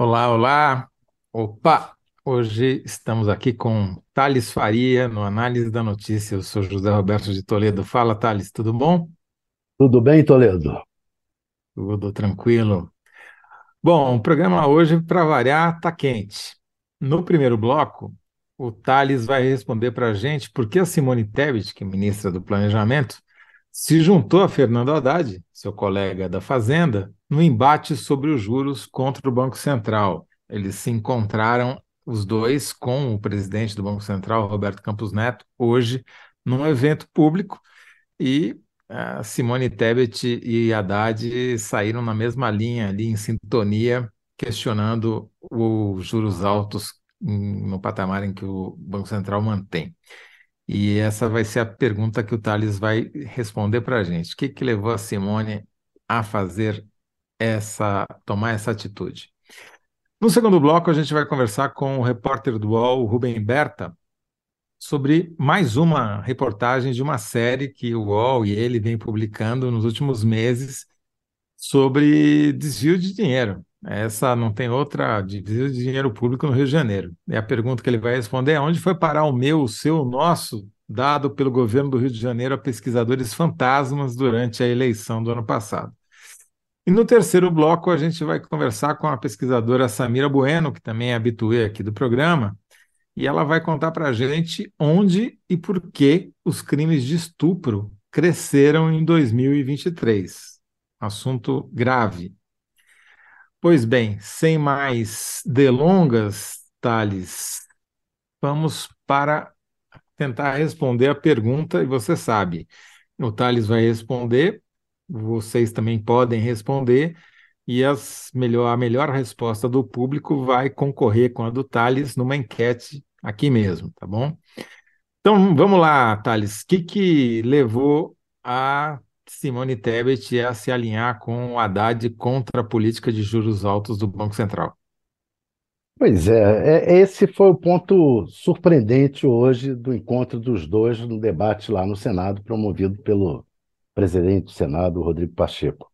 Olá, olá. Opa, hoje estamos aqui com Thales Faria no Análise da Notícia. Eu sou José Roberto de Toledo. Fala, Thales, tudo bom? Tudo bem, Toledo? Tudo tranquilo. Bom, o programa hoje, para variar, está quente. No primeiro bloco, o Thales vai responder para a gente por que a Simone Tebet, que é ministra do Planejamento, se juntou a Fernando Haddad, seu colega da Fazenda, no embate sobre os juros contra o Banco Central. Eles se encontraram, os dois, com o presidente do Banco Central, Roberto Campos Neto, hoje, num evento público, e a Simone Tebet e Haddad saíram na mesma linha, ali em sintonia, questionando os juros altos no patamar em que o Banco Central mantém. E essa vai ser a pergunta que o Thales vai responder para a gente. O que, que levou a Simone a fazer essa, tomar essa atitude? No segundo bloco, a gente vai conversar com o repórter do UOL, Rubem Berta, sobre mais uma reportagem de uma série que o UOL e ele vem publicando nos últimos meses sobre desvio de dinheiro. Essa não tem outra, desvio de dinheiro público no Rio de Janeiro. E a pergunta que ele vai responder é onde foi parar o meu, o seu, o nosso, dado pelo governo do Rio de Janeiro a pesquisadores fantasmas durante a eleição do ano passado. E no terceiro bloco, a gente vai conversar com a pesquisadora Samira Bueno, que também é habituê aqui do programa, e ela vai contar para a gente onde e por que os crimes de estupro cresceram em 2023. Assunto grave. Pois bem, sem mais delongas, Thales, vamos para tentar responder a pergunta, e você sabe, o Thales vai responder, vocês também podem responder, e as melhor, a melhor resposta do público vai concorrer com a do Thales numa enquete aqui mesmo, tá bom? Então vamos lá, Thales, o que, que levou a Simone Tebet a se alinhar com o Haddad contra a política de juros altos do Banco Central. Pois é, é, esse foi o ponto surpreendente hoje do encontro dos dois no debate lá no Senado, promovido pelo presidente do Senado, Rodrigo Pacheco.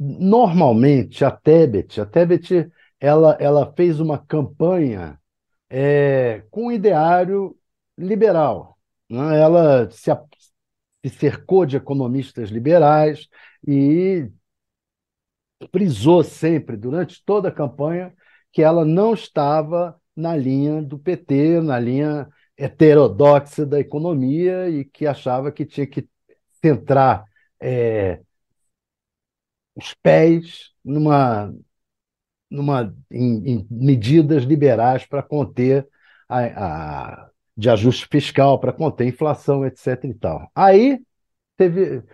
Normalmente, a Tebet, a Tebet ela, ela fez uma campanha é, com um ideário liberal. Né? Ela se, se cercou de economistas liberais e frisou sempre, durante toda a campanha, que ela não estava na linha do PT, na linha heterodoxa da economia e que achava que tinha que centrar é, os pés numa, numa, em, em medidas liberais para conter a, a de ajuste fiscal para conter inflação, etc. E tal. Aí teve.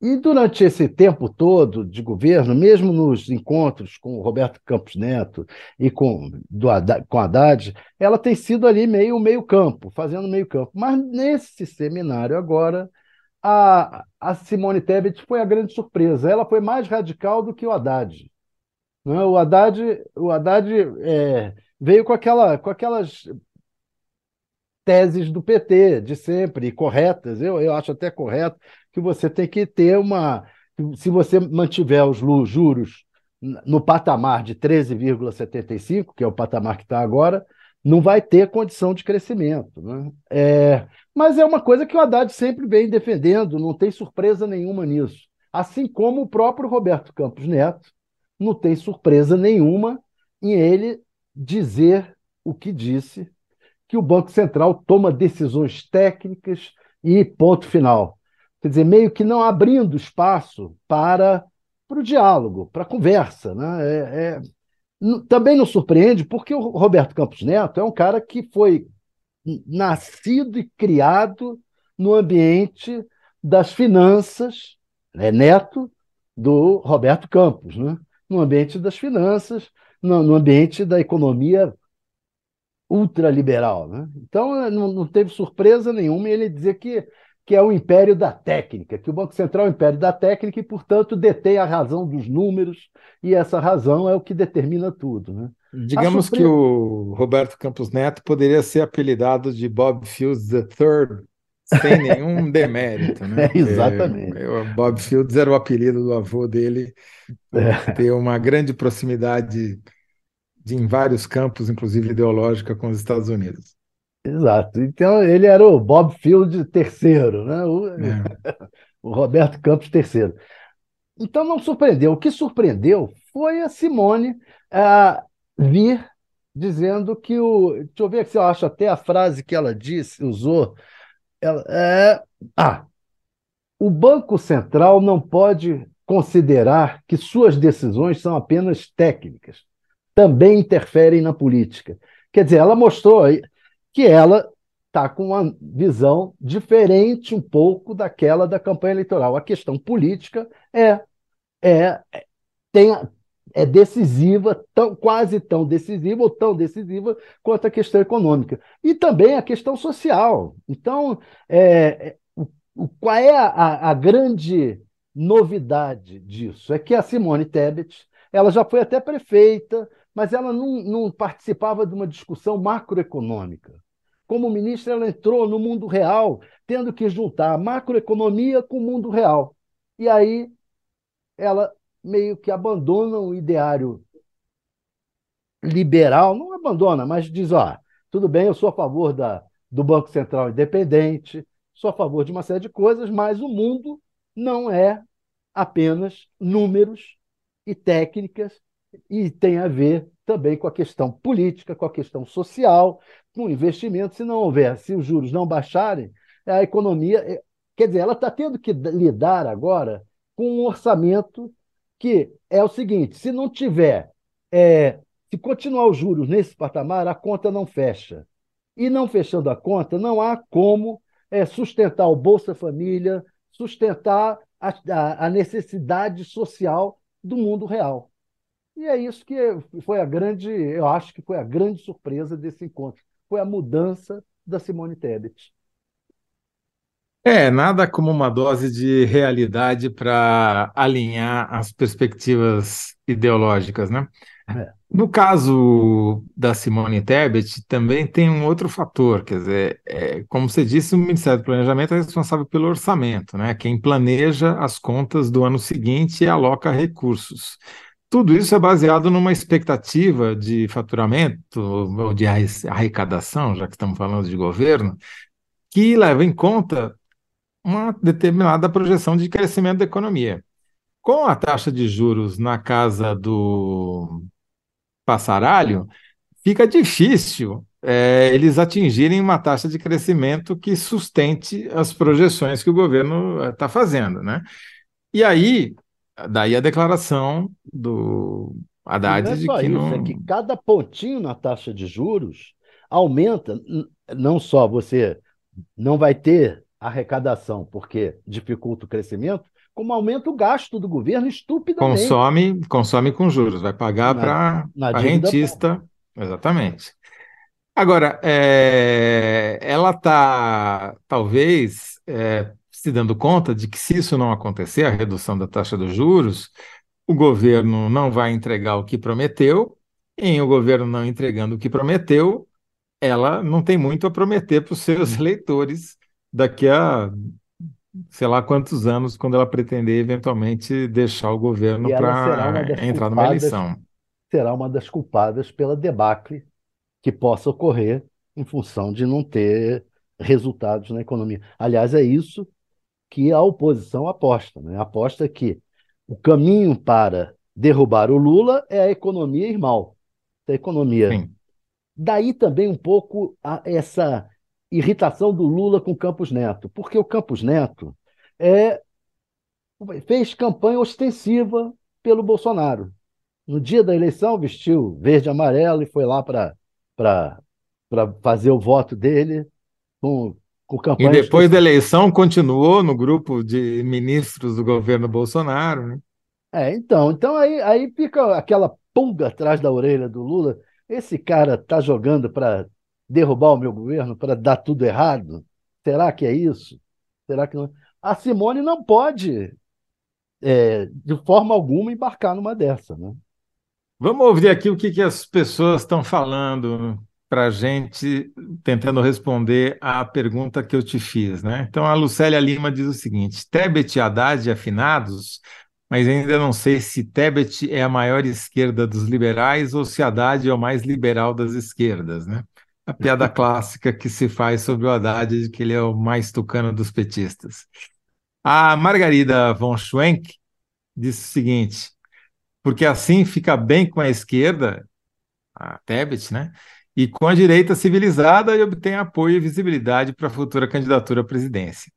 E durante esse tempo todo de governo, mesmo nos encontros com o Roberto Campos Neto e com, do Haddad, com Haddad, ela tem sido ali meio meio-campo, fazendo meio-campo. Mas nesse seminário agora, a, a Simone Tebet foi a grande surpresa. Ela foi mais radical do que o Haddad. Não é? O Haddad, o Haddad é, veio com, aquela, com aquelas teses do PT de sempre, corretas. Eu, eu acho até correto que você tem que ter uma. Se você mantiver os juros no patamar de 13,75, que é o patamar que está agora, não vai ter condição de crescimento. Né? É, mas é uma coisa que o Haddad sempre vem defendendo, não tem surpresa nenhuma nisso. Assim como o próprio Roberto Campos Neto não tem surpresa nenhuma em ele dizer o que disse que o Banco Central toma decisões técnicas e ponto final. Quer dizer, meio que não abrindo espaço para, para o diálogo, para a conversa. Né? É, é, também não surpreende, porque o Roberto Campos Neto é um cara que foi nascido e criado no ambiente das finanças, é neto do Roberto Campos, né? no ambiente das finanças, no, ambiente da economia ultraliberal. Né? Então, eh, não, teve surpresa nenhuma ele dizer que, que é o império da técnica, que o Banco Central é o império da técnica e, portanto, detém a razão dos números, e essa razão é o que determina tudo. Né? Digamos surpresa... que o Roberto Campos Neto poderia ser apelidado de Bob Fields III, sem nenhum demérito. Né? É, exatamente. É, Bob Fields era o apelido do avô dele, é. ter uma grande proximidade de, em vários campos, inclusive ideológica, com os Estados Unidos. Exato. Então ele era o Bob Field terceiro, né? o, é. o Roberto Campos terceiro. Então não surpreendeu. O que surpreendeu foi a Simone vir dizendo que o. Deixa eu ver se eu acho até a frase que ela disse, usou. Ela, é, ah, o Banco Central não pode considerar que suas decisões são apenas técnicas, também interferem na política. Quer dizer, ela mostrou que ela está com uma visão diferente um pouco daquela da campanha eleitoral. A questão política é, é, tem, é decisiva, tão, quase tão decisiva ou tão decisiva quanto a questão econômica. E também a questão social. Então, é, o, o, qual é a, a grande novidade disso? É que a Simone Tebet ela já foi até prefeita, mas ela não, não participava de uma discussão macroeconômica. Como ministra, ela entrou no mundo real, tendo que juntar a macroeconomia com o mundo real. E aí ela meio que abandona o ideário liberal, não abandona, mas diz: ó, tudo bem, eu sou a favor da, do Banco Central independente, sou a favor de uma série de coisas, mas o mundo não é apenas números e técnicas e tem a ver também com a questão política, com a questão social, com investimento. Se não houver, se os juros não baixarem, a economia. Eh, quer dizer, ela está tendo que lidar agora com um orçamento que é o seguinte: se não tiver, é, se continuar os juros nesse patamar, a conta não fecha. E não fechando a conta, não há como é, sustentar o Bolsa Família, sustentar a, a, a necessidade social do mundo real. E é isso que foi a grande, eu acho que foi a grande surpresa desse encontro. Foi a mudança da Simone Tebet. É, nada como uma dose de realidade para alinhar as perspectivas ideológicas, né? É. No caso da Simone Tebet, também tem um outro fator, quer dizer, é, como você disse, o Ministério do Planejamento é responsável pelo orçamento, né? Quem planeja as contas do ano seguinte e aloca recursos. Tudo isso é baseado numa expectativa de faturamento ou de arrecadação, já que estamos falando de governo, que leva em conta uma determinada projeção de crescimento da economia. Com a taxa de juros na casa do passaralho, fica difícil é, eles atingirem uma taxa de crescimento que sustente as projeções que o governo está fazendo, né? E aí, daí a declaração do Haddad não é de que isso, não... é que cada pontinho na taxa de juros aumenta, não só você não vai ter arrecadação, porque dificulta o crescimento, como aumenta o gasto do governo estupidamente. Consome, consome com juros, vai pagar para a rentista. Exatamente. Agora, é, ela está, talvez, é, se dando conta de que se isso não acontecer, a redução da taxa dos juros, o governo não vai entregar o que prometeu, e em o governo não entregando o que prometeu, ela não tem muito a prometer para os seus eleitores daqui a sei lá quantos anos, quando ela pretender eventualmente deixar o governo para entrar numa eleição. Será uma das culpadas pela debacle que possa ocorrer em função de não ter resultados na economia. Aliás, é isso que a oposição aposta. Né? Aposta que o caminho para derrubar o Lula é a economia ir mal. A economia. Sim. Daí também um pouco a, essa irritação do Lula com Campos Neto, porque o Campos Neto é, fez campanha ostensiva pelo Bolsonaro. No dia da eleição, vestiu verde e amarelo e foi lá para fazer o voto dele com. E depois da eleição, continuou no grupo de ministros do governo Bolsonaro. Né? É, então, então aí, aí fica aquela pulga atrás da orelha do Lula. Esse cara tá jogando para derrubar o meu governo, para dar tudo errado? Será que é isso? Será que não? A Simone não pode, é, de forma alguma, embarcar numa dessa, né? Vamos ouvir aqui o que, que as pessoas estão falando para a gente, tentando responder à pergunta que eu te fiz. Né? Então, a Lucélia Lima diz o seguinte: Tebet e Haddad afinados mas ainda não sei se Tebet é a maior esquerda dos liberais ou se Haddad é o mais liberal das esquerdas, né? A piada clássica que se faz sobre o Haddad de que ele é o mais tucano dos petistas. A Margarida von Schwenk disse o seguinte: porque assim fica bem com a esquerda, a Tebet, né? E com a direita civilizada e obtém apoio e visibilidade para a futura candidatura à presidência.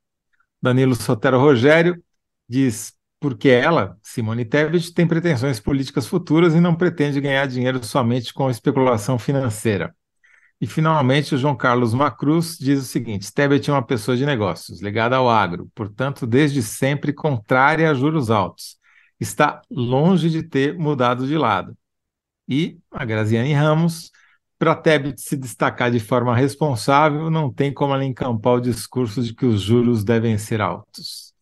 Danilo Sotero Rogério diz: porque ela, Simone Tebet, tem pretensões políticas futuras e não pretende ganhar dinheiro somente com especulação financeira. E, finalmente, o João Carlos Macruz diz o seguinte: Tebet é uma pessoa de negócios, ligada ao agro, portanto, desde sempre contrária a juros altos. Está longe de ter mudado de lado. E a Graziane Ramos, para Tebet se destacar de forma responsável, não tem como ela encampar o discurso de que os juros devem ser altos.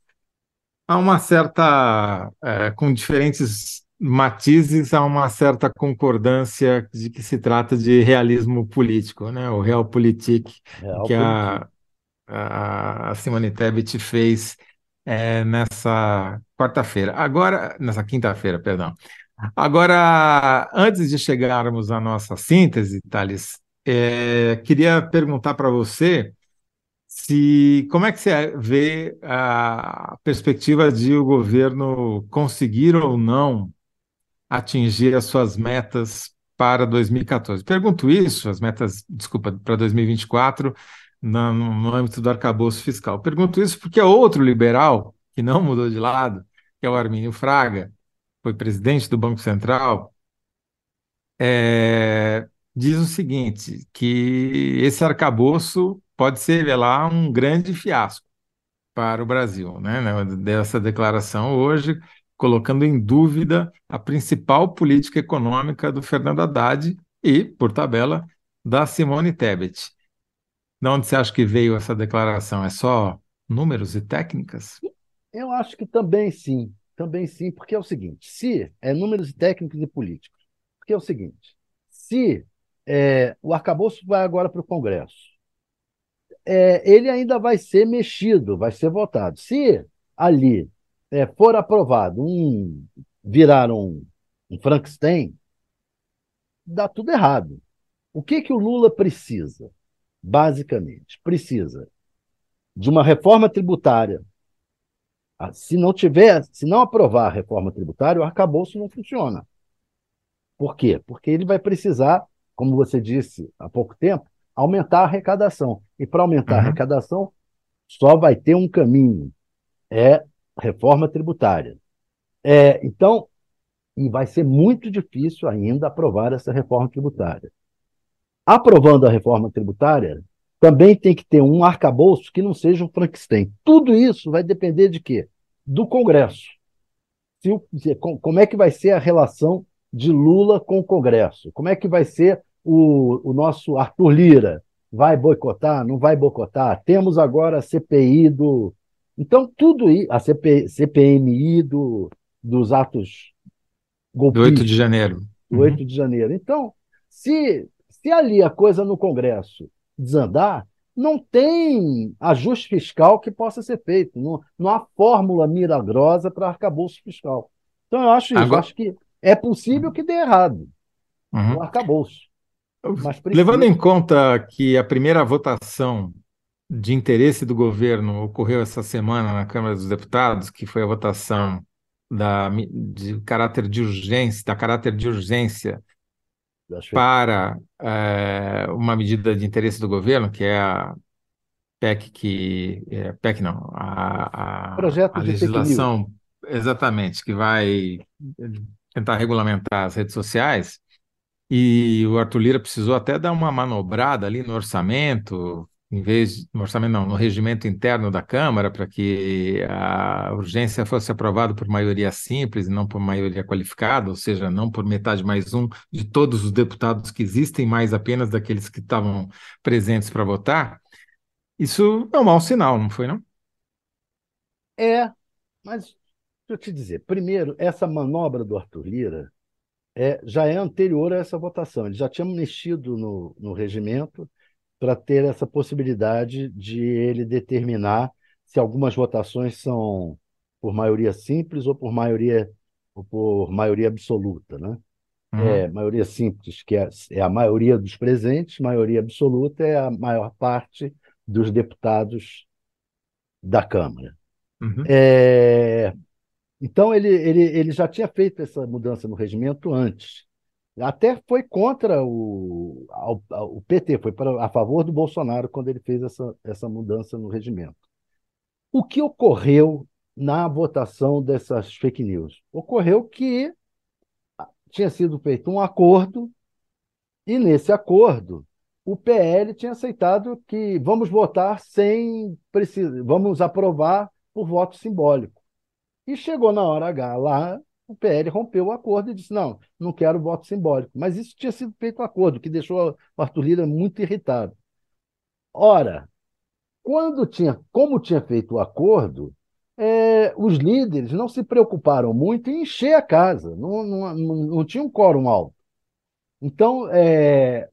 Há uma certa, é, com diferentes matizes, há uma certa concordância de que se trata de realismo político, né? o realpolitik Real que a, a Simone Tebet fez é, nessa quarta-feira. Agora, nessa quinta-feira, perdão. Agora, antes de chegarmos à nossa síntese, Thales, é, queria perguntar para você se como é que você vê a perspectiva de o governo conseguir ou não atingir as suas metas para 2014. Pergunto isso, as metas, desculpa, para 2024, no, no âmbito do arcabouço fiscal. Pergunto isso porque é outro liberal que não mudou de lado, que é o Armínio Fraga, foi presidente do Banco Central, é, diz o seguinte, que esse arcabouço pode se revelar um grande fiasco para o Brasil, né? Dessa declaração hoje, colocando em dúvida a principal política econômica do Fernando Haddad e, por tabela, da Simone Tebet. De onde você acha que veio essa declaração? É só números e técnicas? Eu acho que também sim, também sim, porque é o seguinte: se é números técnicos e políticos, porque é o seguinte: se é, o arcabouço vai agora para o Congresso, é, ele ainda vai ser mexido, vai ser votado. Se ali é, for aprovado um virar um, um Frankenstein, dá tudo errado. O que, que o Lula precisa? Basicamente, precisa de uma reforma tributária. Ah, se não tiver, se não aprovar a reforma tributária, o arcabouço não funciona. Por quê? Porque ele vai precisar, como você disse há pouco tempo, aumentar a arrecadação. E para aumentar uhum. a arrecadação, só vai ter um caminho: é reforma tributária. É, então, e vai ser muito difícil ainda aprovar essa reforma tributária. Aprovando a reforma tributária, também tem que ter um arcabouço que não seja um Frankenstein. Tudo isso vai depender de quê? Do Congresso. Se, como é que vai ser a relação de Lula com o Congresso? Como é que vai ser o, o nosso Arthur Lira vai boicotar, não vai boicotar. Temos agora a CPI do. Então, tudo isso, a CP, CPMI do, dos atos golpistas. Do 8 de janeiro. Do 8 uhum. de janeiro. Então, se, se ali a coisa no Congresso desandar, não tem ajuste fiscal que possa ser feito. Não, não há fórmula milagrosa para arcabouço fiscal. Então, eu acho isso. Agora... Eu acho que é possível que dê errado uhum. o arcabouço. Levando em conta que a primeira votação de interesse do governo ocorreu essa semana na Câmara dos Deputados, que foi a votação da, de caráter de urgência, da caráter de urgência para é, uma medida de interesse do governo, que é a PEC que é, PEC não, a, a, Projeto a legislação exatamente que vai tentar regulamentar as redes sociais. E o Arthur Lira precisou até dar uma manobrada ali no orçamento, em vez no orçamento não, no regimento interno da Câmara, para que a urgência fosse aprovada por maioria simples e não por maioria qualificada, ou seja, não por metade mais um de todos os deputados que existem, mais apenas daqueles que estavam presentes para votar. Isso é um mau sinal, não foi, não? É, mas deixa eu te dizer, primeiro, essa manobra do Arthur Lira é, já é anterior a essa votação. Ele já tinha mexido no, no regimento para ter essa possibilidade de ele determinar se algumas votações são por maioria simples ou por maioria, ou por maioria absoluta, né? Uhum. É, maioria simples, que é, é a maioria dos presentes, maioria absoluta é a maior parte dos deputados da Câmara. Uhum. É, então, ele, ele, ele já tinha feito essa mudança no regimento antes. Até foi contra o, o PT, foi a favor do Bolsonaro quando ele fez essa, essa mudança no regimento. O que ocorreu na votação dessas fake news? Ocorreu que tinha sido feito um acordo, e nesse acordo o PL tinha aceitado que vamos votar sem precisar, vamos aprovar por voto simbólico. E chegou na hora H lá, o PL rompeu o acordo e disse: não, não quero voto simbólico. Mas isso tinha sido feito um acordo, que deixou o Arthur Lira muito irritado. Ora, quando tinha, como tinha feito o acordo, é, os líderes não se preocuparam muito em encher a casa, não, não, não, não tinha um quórum alto. Então, é,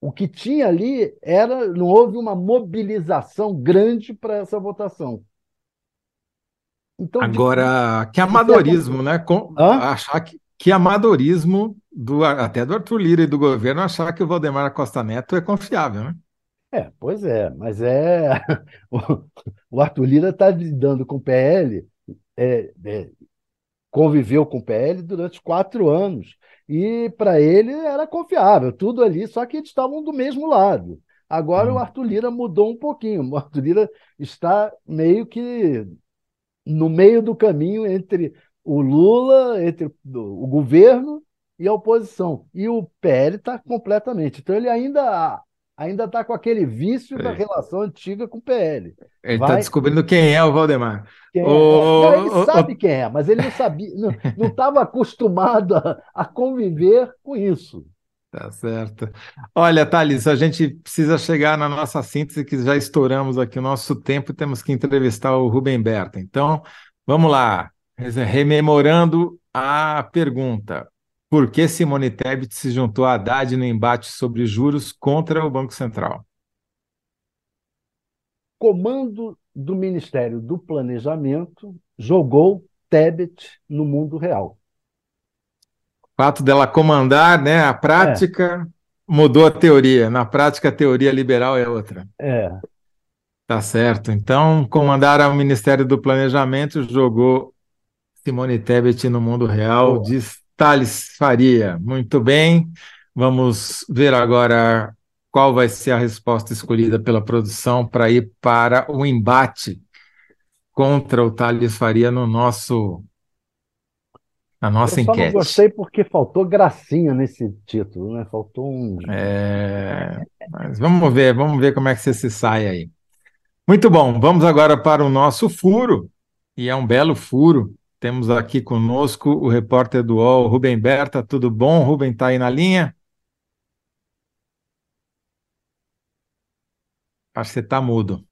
o que tinha ali era, não houve uma mobilização grande para essa votação. Então, Agora, que amadorismo, né? Com... Achar que, que amadorismo do, até do Arthur Lira e do governo achar que o Valdemar Costa Neto é confiável, né? É, pois é, mas é. O Arthur Lira está lidando com o PL, é, é, conviveu com o PL durante quatro anos. E para ele era confiável, tudo ali, só que eles estavam do mesmo lado. Agora hum. o Arthur Lira mudou um pouquinho. O Arthur Lira está meio que no meio do caminho entre o Lula, entre o governo e a oposição. E o PL está completamente. Então ele ainda ainda está com aquele vício é. da relação antiga com o PL. Ele está descobrindo quem é o Valdemar. Quem é. Não, ele sabe quem é, mas ele não sabia, não estava acostumado a, a conviver com isso. Tá certo. Olha, Thales, a gente precisa chegar na nossa síntese, que já estouramos aqui o nosso tempo, temos que entrevistar o Rubem Berta. Então, vamos lá, rememorando a pergunta. Por que Simone Tebet se juntou a Haddad no embate sobre juros contra o Banco Central? Comando do Ministério do Planejamento jogou Tebet no mundo real. O fato dela comandar né, a prática é. mudou a teoria. Na prática, a teoria liberal é outra. É. Tá certo. Então, comandar o Ministério do Planejamento jogou Simone Tebet no mundo real, diz Thales Faria, muito bem. Vamos ver agora qual vai ser a resposta escolhida pela produção para ir para o embate contra o Thales Faria no nosso na nossa Eu só enquete. Não gostei porque faltou gracinha nesse título, né? Faltou um. É... Mas vamos ver, vamos ver como é que você se sai aí. Muito bom, vamos agora para o nosso furo, e é um belo furo. Temos aqui conosco o repórter do UOL, Rubem Berta. Tudo bom? Rubem está aí na linha? Acho que você está mudo.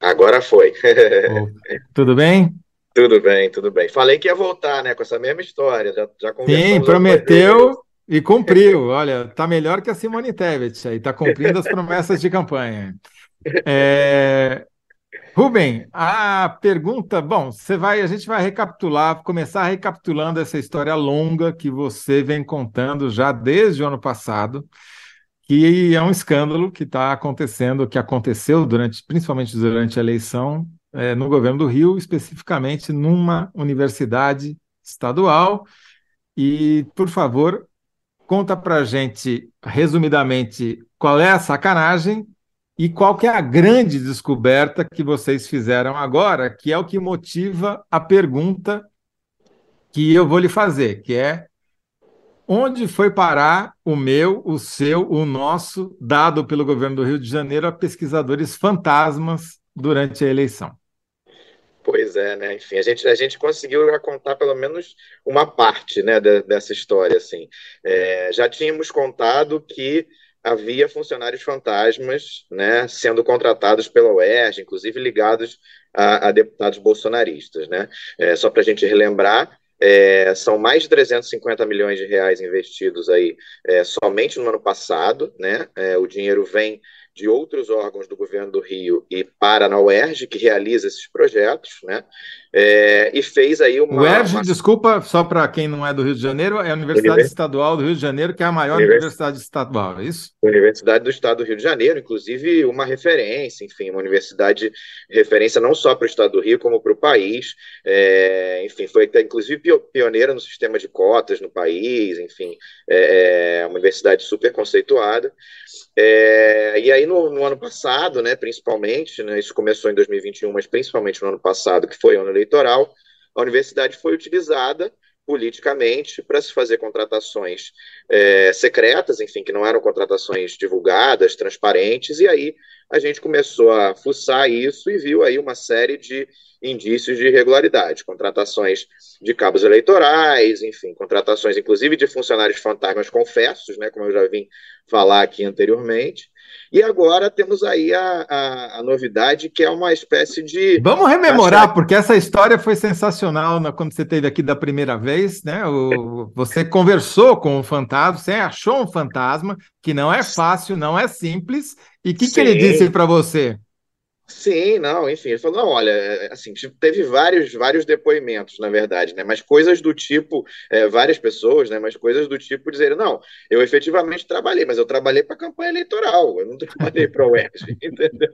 Agora foi. tudo bem? Tudo bem, tudo bem. Falei que ia voltar, né, com essa mesma história. Já, já Sim, prometeu e cumpriu. Olha, tá melhor que a Simone Tebet aí, tá cumprindo as promessas de campanha. É, Rubem, a pergunta, bom, você vai, a gente vai recapitular, começar recapitulando essa história longa que você vem contando já desde o ano passado, que é um escândalo que está acontecendo, que aconteceu durante, principalmente durante a eleição é, no governo do Rio, especificamente numa universidade estadual. E, por favor, conta para gente, resumidamente, qual é a sacanagem e qual que é a grande descoberta que vocês fizeram agora, que é o que motiva a pergunta que eu vou lhe fazer, que é onde foi parar o meu, o seu, o nosso, dado pelo governo do Rio de Janeiro a pesquisadores fantasmas durante a eleição? Pois é, né? Enfim, a gente, a gente conseguiu contar pelo menos uma parte né, de, dessa história. Assim. É, já tínhamos contado que havia funcionários fantasmas né, sendo contratados pela UERJ, inclusive ligados a, a deputados bolsonaristas. Né? É, só para a gente relembrar, é, são mais de 350 milhões de reais investidos aí é, somente no ano passado, né? É, o dinheiro vem de outros órgãos do governo do Rio e para UERJ, que realiza esses projetos, né? É, e fez aí uma. O UERJ, uma... desculpa, só para quem não é do Rio de Janeiro, é a Universidade Univers... Estadual do Rio de Janeiro, que é a maior Univers... universidade estadual, é isso? Universidade do Estado do Rio de Janeiro, inclusive uma referência, enfim, uma universidade referência não só para o Estado do Rio, como para o país. É, enfim, foi inclusive pioneira no sistema de cotas no país, enfim, é, é uma universidade super conceituada. É, e aí, no, no, ano passado, né, principalmente, né, isso começou em 2021, mas principalmente no ano passado, que foi ano eleitoral, a universidade foi utilizada politicamente para se fazer contratações é, secretas, enfim, que não eram contratações divulgadas, transparentes, e aí a gente começou a fuçar isso e viu aí uma série de indícios de irregularidade, contratações de cabos eleitorais, enfim, contratações inclusive de funcionários fantasmas confessos, né, como eu já vim falar aqui anteriormente, e agora temos aí a, a, a, novidade, que é uma espécie de. Vamos rememorar, porque essa história foi sensacional na, quando você esteve aqui da primeira vez, né? O, você conversou com o fantasma, você achou um fantasma, que não é fácil, não é simples. E o que, que ele disse para você? Sim, não, enfim, ele falou, não, olha, é, assim, teve vários, vários depoimentos, na verdade, né, mas coisas do tipo, é, várias pessoas, né, mas coisas do tipo dizer, não, eu efetivamente trabalhei, mas eu trabalhei para a campanha eleitoral, eu não trabalhei para o UERJ, entendeu?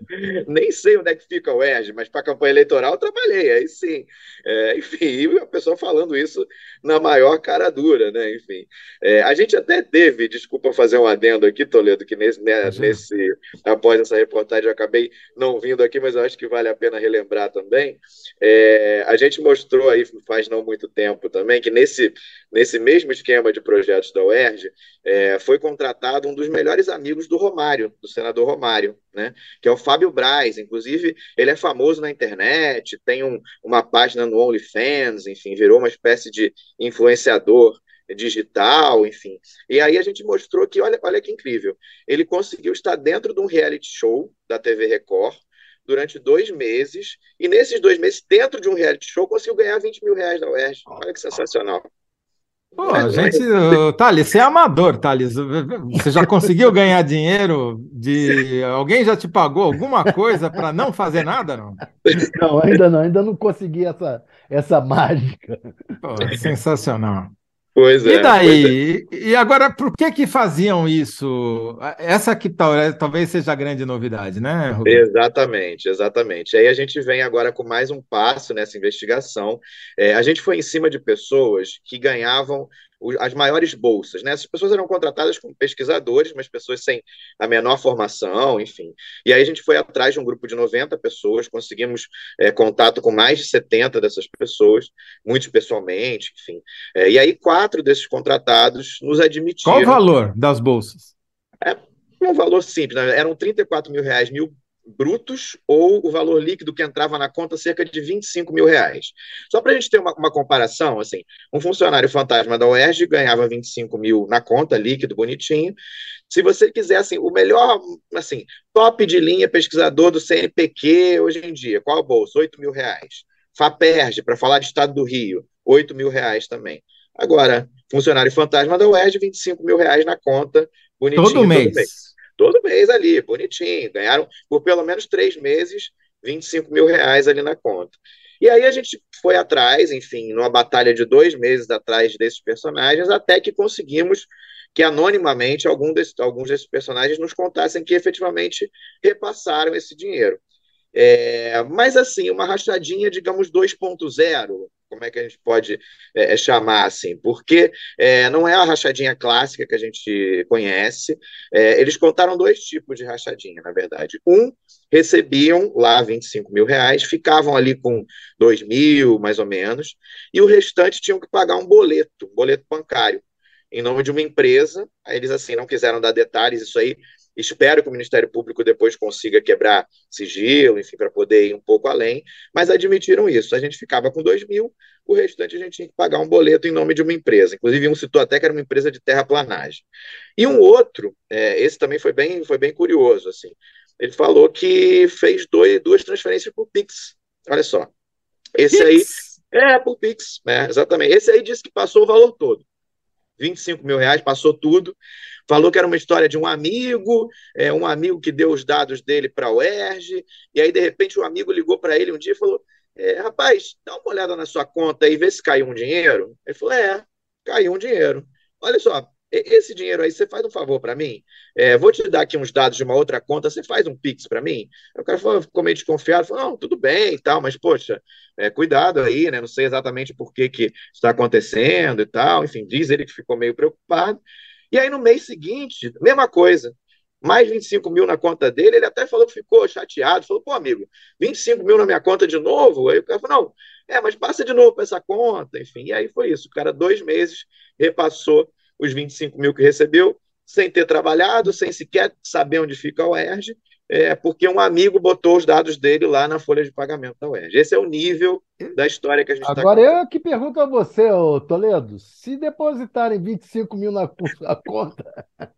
Nem sei onde é que fica o UERJ, mas para a campanha eleitoral eu trabalhei, aí sim, é, enfim, e a pessoa falando isso na maior cara dura, né, enfim. É, a gente até teve, desculpa fazer um adendo aqui, Toledo, que nesse, né, nesse após essa reportagem eu acabei não vindo aqui, mas eu acho que vale a pena relembrar também. É, a gente mostrou aí faz não muito tempo também que nesse, nesse mesmo esquema de projetos da UERJ é, foi contratado um dos melhores amigos do Romário, do senador Romário, né, que é o Fábio Braz. Inclusive, ele é famoso na internet, tem um, uma página no OnlyFans, enfim, virou uma espécie de influenciador digital, enfim. E aí a gente mostrou que, olha, olha que incrível, ele conseguiu estar dentro de um reality show da TV Record, durante dois meses, e nesses dois meses, dentro de um reality show, conseguiu ganhar 20 mil reais da UERJ. Olha que sensacional. Pô, a gente, Thales, você é amador, Thales. Você já conseguiu ganhar dinheiro de. Alguém já te pagou alguma coisa para não fazer nada, não? Não, ainda não, ainda não consegui essa, essa mágica. Pô, sensacional. Pois é. E daí? É. E agora, por que que faziam isso? Essa que é, talvez seja a grande novidade, né, Rubem? Exatamente, exatamente. Aí a gente vem agora com mais um passo nessa investigação. É, a gente foi em cima de pessoas que ganhavam as maiores bolsas. Né? Essas pessoas eram contratadas como pesquisadores, mas pessoas sem a menor formação, enfim. E aí a gente foi atrás de um grupo de 90 pessoas, conseguimos é, contato com mais de 70 dessas pessoas, muitos pessoalmente, enfim. É, e aí quatro desses contratados nos admitiram. Qual o valor das bolsas? É um valor simples, né? eram 34 mil reais, mil brutos ou o valor líquido que entrava na conta cerca de 25 mil reais. Só para a gente ter uma, uma, comparação, assim, um funcionário fantasma da UERJ ganhava 25 mil na conta, líquido, bonitinho. Se você quiser, assim, o melhor, assim, top de linha pesquisador do CNPq hoje em dia, qual a bolsa? 8 mil reais. FAPERJ, para falar de Estado do Rio, 8 mil reais também. Agora, funcionário fantasma da UERJ, 25 mil reais na conta, bonitinho. Todo mês. Todo mês todo mês ali, bonitinho. Ganharam por pelo menos três meses 25 mil reais ali na conta. E aí a gente foi atrás, enfim, numa batalha de dois meses atrás desses personagens, até que conseguimos que anonimamente algum desse, alguns desses personagens nos contassem que efetivamente repassaram esse dinheiro. É, mas assim, uma rachadinha, digamos, 2.0, como é que a gente pode é, é, chamar assim? Porque é, não é a rachadinha clássica que a gente conhece. É, eles contaram dois tipos de rachadinha, na verdade. Um, recebiam lá 25 mil reais, ficavam ali com 2 mil, mais ou menos, e o restante tinham que pagar um boleto, um boleto bancário, em nome de uma empresa. Aí eles, assim, não quiseram dar detalhes, isso aí Espero que o Ministério Público depois consiga quebrar sigilo, enfim, para poder ir um pouco além, mas admitiram isso. A gente ficava com 2 mil, o restante a gente tinha que pagar um boleto em nome de uma empresa. Inclusive, um citou até que era uma empresa de terraplanagem. E um outro, é, esse também foi bem, foi bem curioso, assim. Ele falou que fez dois, duas transferências por Pix. Olha só. Esse Pix? aí. É, por Pix, né? Exatamente. Esse aí disse que passou o valor todo. 25 mil reais, passou tudo. Falou que era uma história de um amigo, é, um amigo que deu os dados dele para o ERG, e aí, de repente, o um amigo ligou para ele um dia e falou: é, Rapaz, dá uma olhada na sua conta e vê se caiu um dinheiro. Ele falou: É, caiu um dinheiro. Olha só, esse dinheiro aí, você faz um favor para mim? É, vou te dar aqui uns dados de uma outra conta, você faz um Pix para mim? o cara falou, ficou meio desconfiado, falou, não, tudo bem e tal, mas, poxa, é, cuidado aí, né? Não sei exatamente por que, que está acontecendo e tal. Enfim, diz ele que ficou meio preocupado. E aí, no mês seguinte, mesma coisa. Mais 25 mil na conta dele, ele até falou que ficou chateado, falou, pô, amigo, 25 mil na minha conta de novo? Aí o cara falou, não, é, mas passa de novo para essa conta, enfim. E aí foi isso. O cara, dois meses, repassou os 25 mil que recebeu, sem ter trabalhado, sem sequer saber onde fica o ERG, é, porque um amigo botou os dados dele lá na folha de pagamento da UERJ. Esse é o nível da história que a gente está Agora tá eu que pergunto a você, ô Toledo, se depositarem 25 mil na, na conta.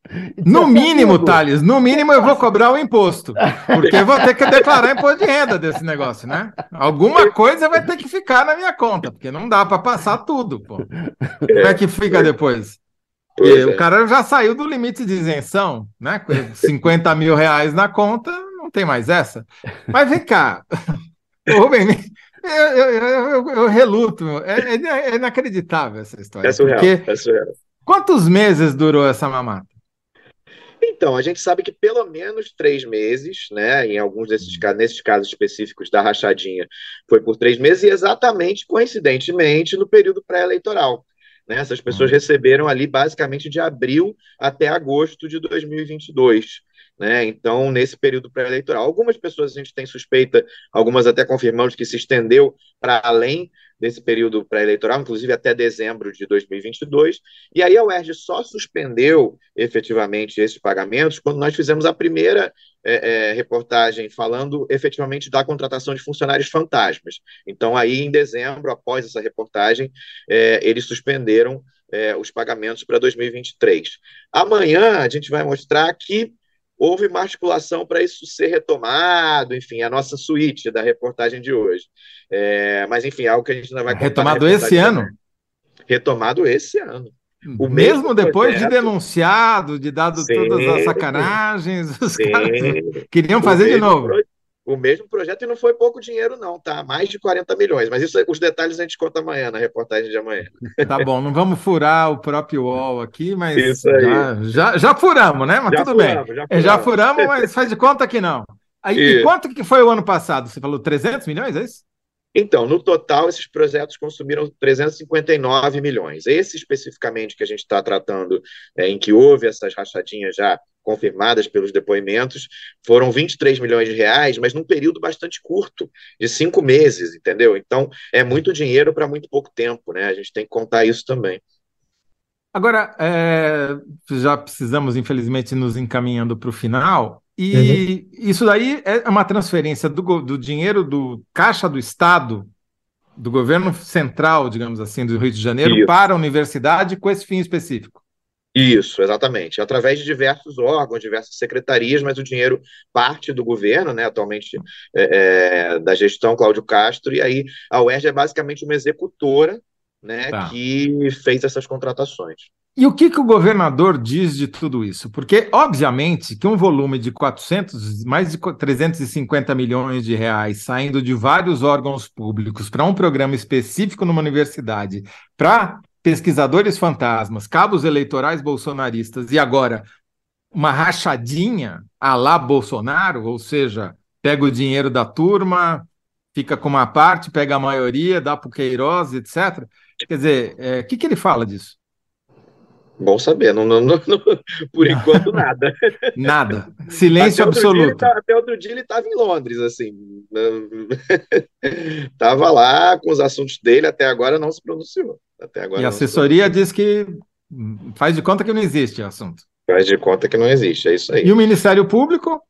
No mínimo, amigo, Thales, no mínimo eu vou cobrar o imposto. Porque eu vou ter que declarar imposto de renda desse negócio, né? Alguma coisa vai ter que ficar na minha conta, porque não dá para passar tudo, pô. Como é que fica depois? É. o cara já saiu do limite de isenção, né? Com 50 mil reais na conta, não tem mais essa. Mas vem cá, Rubem, eu, eu, eu, eu, reluto, é, é, é, inacreditável essa história. É surreal, é surreal. Quantos meses durou essa mamata? Então, a gente sabe que pelo menos três meses, né? Em alguns desses casos, nesses casos específicos da rachadinha, foi por três meses, e exatamente, coincidentemente, no período pré-eleitoral. Né? Essas pessoas uhum. receberam ali basicamente de abril até agosto de 2022. Né? Então, nesse período pré-eleitoral, algumas pessoas a gente tem suspeita, algumas até confirmamos que se estendeu para além desse período pré-eleitoral, inclusive até dezembro de 2022. E aí a UERJ só suspendeu efetivamente esses pagamentos quando nós fizemos a primeira é, é, reportagem falando efetivamente da contratação de funcionários fantasmas. Então, aí em dezembro, após essa reportagem, é, eles suspenderam é, os pagamentos para 2023. Amanhã a gente vai mostrar que houve uma articulação para isso ser retomado, enfim, a nossa suíte da reportagem de hoje. É, mas, enfim, algo que a gente ainda vai Retomado esse ano? Retomado esse ano. O mesmo, mesmo depois projeto, de denunciado, de dado sim, todas as sacanagens, os sim, caras queriam fazer de novo. O mesmo projeto e não foi pouco dinheiro, não, tá? Mais de 40 milhões. Mas isso, os detalhes a gente conta amanhã, na reportagem de amanhã. Tá bom, não vamos furar o próprio UOL aqui, mas já, já, já, furamos, né? Mas já tudo furamos, bem. Já furamos. já furamos, mas faz de conta que não. Aí, e quanto que foi o ano passado? Você falou 300 milhões, é isso? Então, no total, esses projetos consumiram 359 milhões. Esse especificamente que a gente está tratando, é, em que houve essas rachadinhas já confirmadas pelos depoimentos, foram 23 milhões de reais, mas num período bastante curto, de cinco meses, entendeu? Então, é muito dinheiro para muito pouco tempo, né? A gente tem que contar isso também. Agora, é, já precisamos, infelizmente, nos encaminhando para o final. E uhum. isso daí é uma transferência do, do dinheiro do caixa do Estado, do governo central, digamos assim, do Rio de Janeiro, isso. para a universidade com esse fim específico. Isso, exatamente. Através de diversos órgãos, diversas secretarias, mas o dinheiro parte do governo, né, atualmente é, é, da gestão Cláudio Castro, e aí a UERJ é basicamente uma executora né, tá. que fez essas contratações. E o que, que o governador diz de tudo isso? Porque, obviamente, que um volume de 400, mais de 350 milhões de reais saindo de vários órgãos públicos para um programa específico numa universidade, para pesquisadores fantasmas, cabos eleitorais bolsonaristas e agora uma rachadinha a lá Bolsonaro, ou seja, pega o dinheiro da turma, fica com uma parte, pega a maioria, dá para o Queiroz, etc. Quer dizer, o é, que, que ele fala disso? Bom saber, não, não, não, por enquanto nada. Nada. Silêncio até absoluto. Outro até outro dia ele estava em Londres, assim. Estava lá com os assuntos dele, até agora não se pronunciou. Até agora e a assessoria diz que faz de conta que não existe o assunto. Faz de conta que não existe, é isso aí. E o Ministério Público?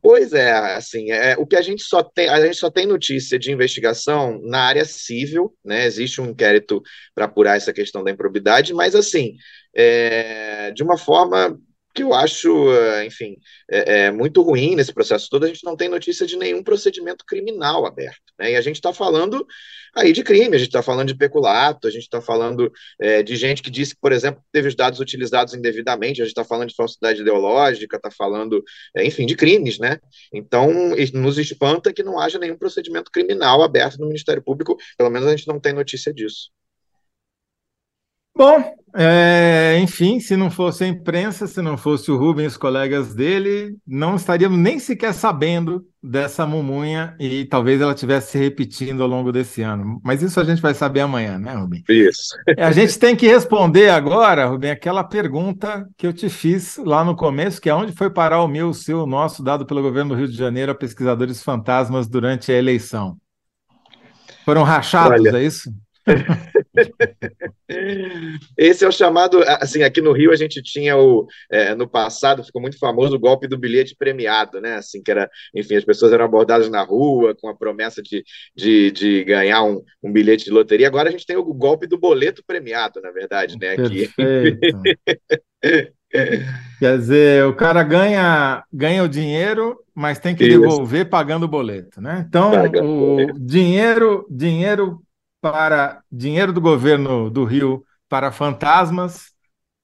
Pois é, assim, é, o que a gente só tem, a gente só tem notícia de investigação na área civil, né? Existe um inquérito para apurar essa questão da improbidade, mas assim, é, de uma forma que eu acho, eh, enfim, é, é, muito ruim nesse processo todo, a gente não tem notícia de nenhum procedimento criminal aberto. Né? E a gente está falando aí de crime, a gente está falando de peculato, a gente está falando é, de gente que disse que, por exemplo, teve os dados utilizados indevidamente, a gente está falando de falsidade ideológica, está falando, é, enfim, de crimes, né? Então, nos espanta que não haja nenhum procedimento criminal aberto no Ministério Público, pelo menos a gente não tem notícia disso. Bom, é, enfim, se não fosse a imprensa, se não fosse o Rubens e os colegas dele, não estaríamos nem sequer sabendo dessa mumunha e talvez ela estivesse se repetindo ao longo desse ano. Mas isso a gente vai saber amanhã, né, Rubem? Isso. É, a gente tem que responder agora, Rubem, aquela pergunta que eu te fiz lá no começo, que é onde foi parar o meu, o seu, o nosso, dado pelo governo do Rio de Janeiro a pesquisadores fantasmas durante a eleição. Foram rachados, Olha... é isso? Esse é o chamado, assim, aqui no Rio a gente tinha o, é, no passado ficou muito famoso o golpe do bilhete premiado, né? Assim, que era, enfim, as pessoas eram abordadas na rua com a promessa de, de, de ganhar um, um bilhete de loteria. Agora a gente tem o golpe do boleto premiado, na verdade, né? Quer dizer, o cara ganha, ganha o dinheiro, mas tem que Isso. devolver pagando o boleto, né? Então, o dinheiro, dinheiro para dinheiro do governo do Rio para fantasmas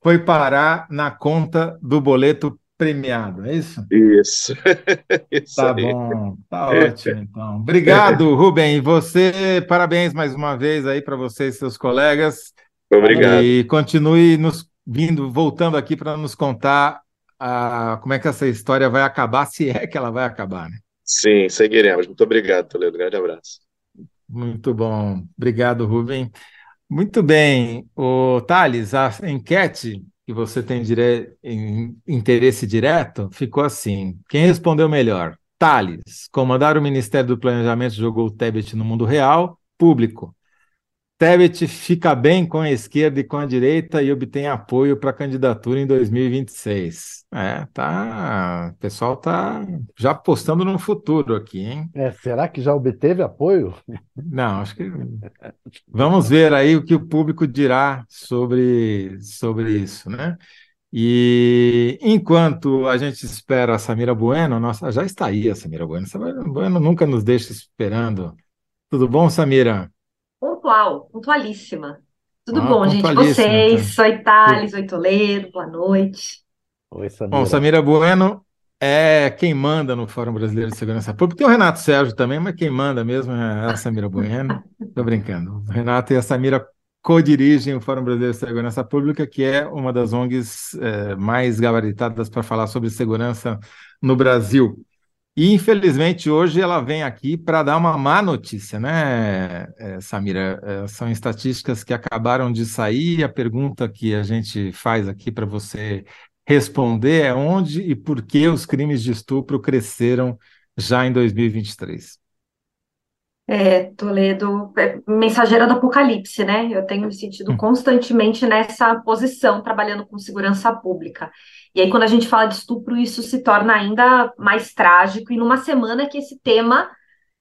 foi parar na conta do boleto premiado, é isso? Isso. isso tá aí. bom, tá ótimo então. Obrigado, Rubem. E você, parabéns mais uma vez aí para você e seus colegas. Obrigado. E continue nos vindo, voltando aqui para nos contar a, como é que essa história vai acabar, se é que ela vai acabar, né? Sim, seguiremos. Muito obrigado, Toledo. Grande abraço. Muito bom. Obrigado, Rubem. Muito bem. O Thales, a enquete que você tem dire... interesse direto ficou assim. Quem respondeu melhor? Thales, comandar o Ministério do Planejamento jogou o Tebet no mundo real. Público, Tebet fica bem com a esquerda e com a direita e obtém apoio para a candidatura em 2026. É, tá. O pessoal tá já apostando no futuro aqui, hein? É, será que já obteve apoio? Não, acho que vamos ver aí o que o público dirá sobre, sobre isso, né? E enquanto a gente espera a Samira Bueno, nossa, já está aí a Samira Bueno. Samira Bueno nunca nos deixa esperando. Tudo bom, Samira? Pontual, pontualíssima. Tudo ah, bom, gente? Vocês, tá. oi Thales, oi Toledo, boa noite. Oi, Samira. Bom, Samira Bueno é quem manda no Fórum Brasileiro de Segurança Pública. Tem o Renato Sérgio também, mas quem manda mesmo é a Samira Bueno. Estou brincando. O Renato e a Samira co-dirigem o Fórum Brasileiro de Segurança Pública, que é uma das ONGs é, mais gabaritadas para falar sobre segurança no Brasil. E, infelizmente, hoje ela vem aqui para dar uma má notícia, né, eh, Samira? Eh, são estatísticas que acabaram de sair. A pergunta que a gente faz aqui para você responder é onde e por que os crimes de estupro cresceram já em 2023. É, Toledo, é mensageira do apocalipse, né? Eu tenho me sentido hum. constantemente nessa posição, trabalhando com segurança pública. E aí, quando a gente fala de estupro, isso se torna ainda mais trágico. E numa semana que esse tema,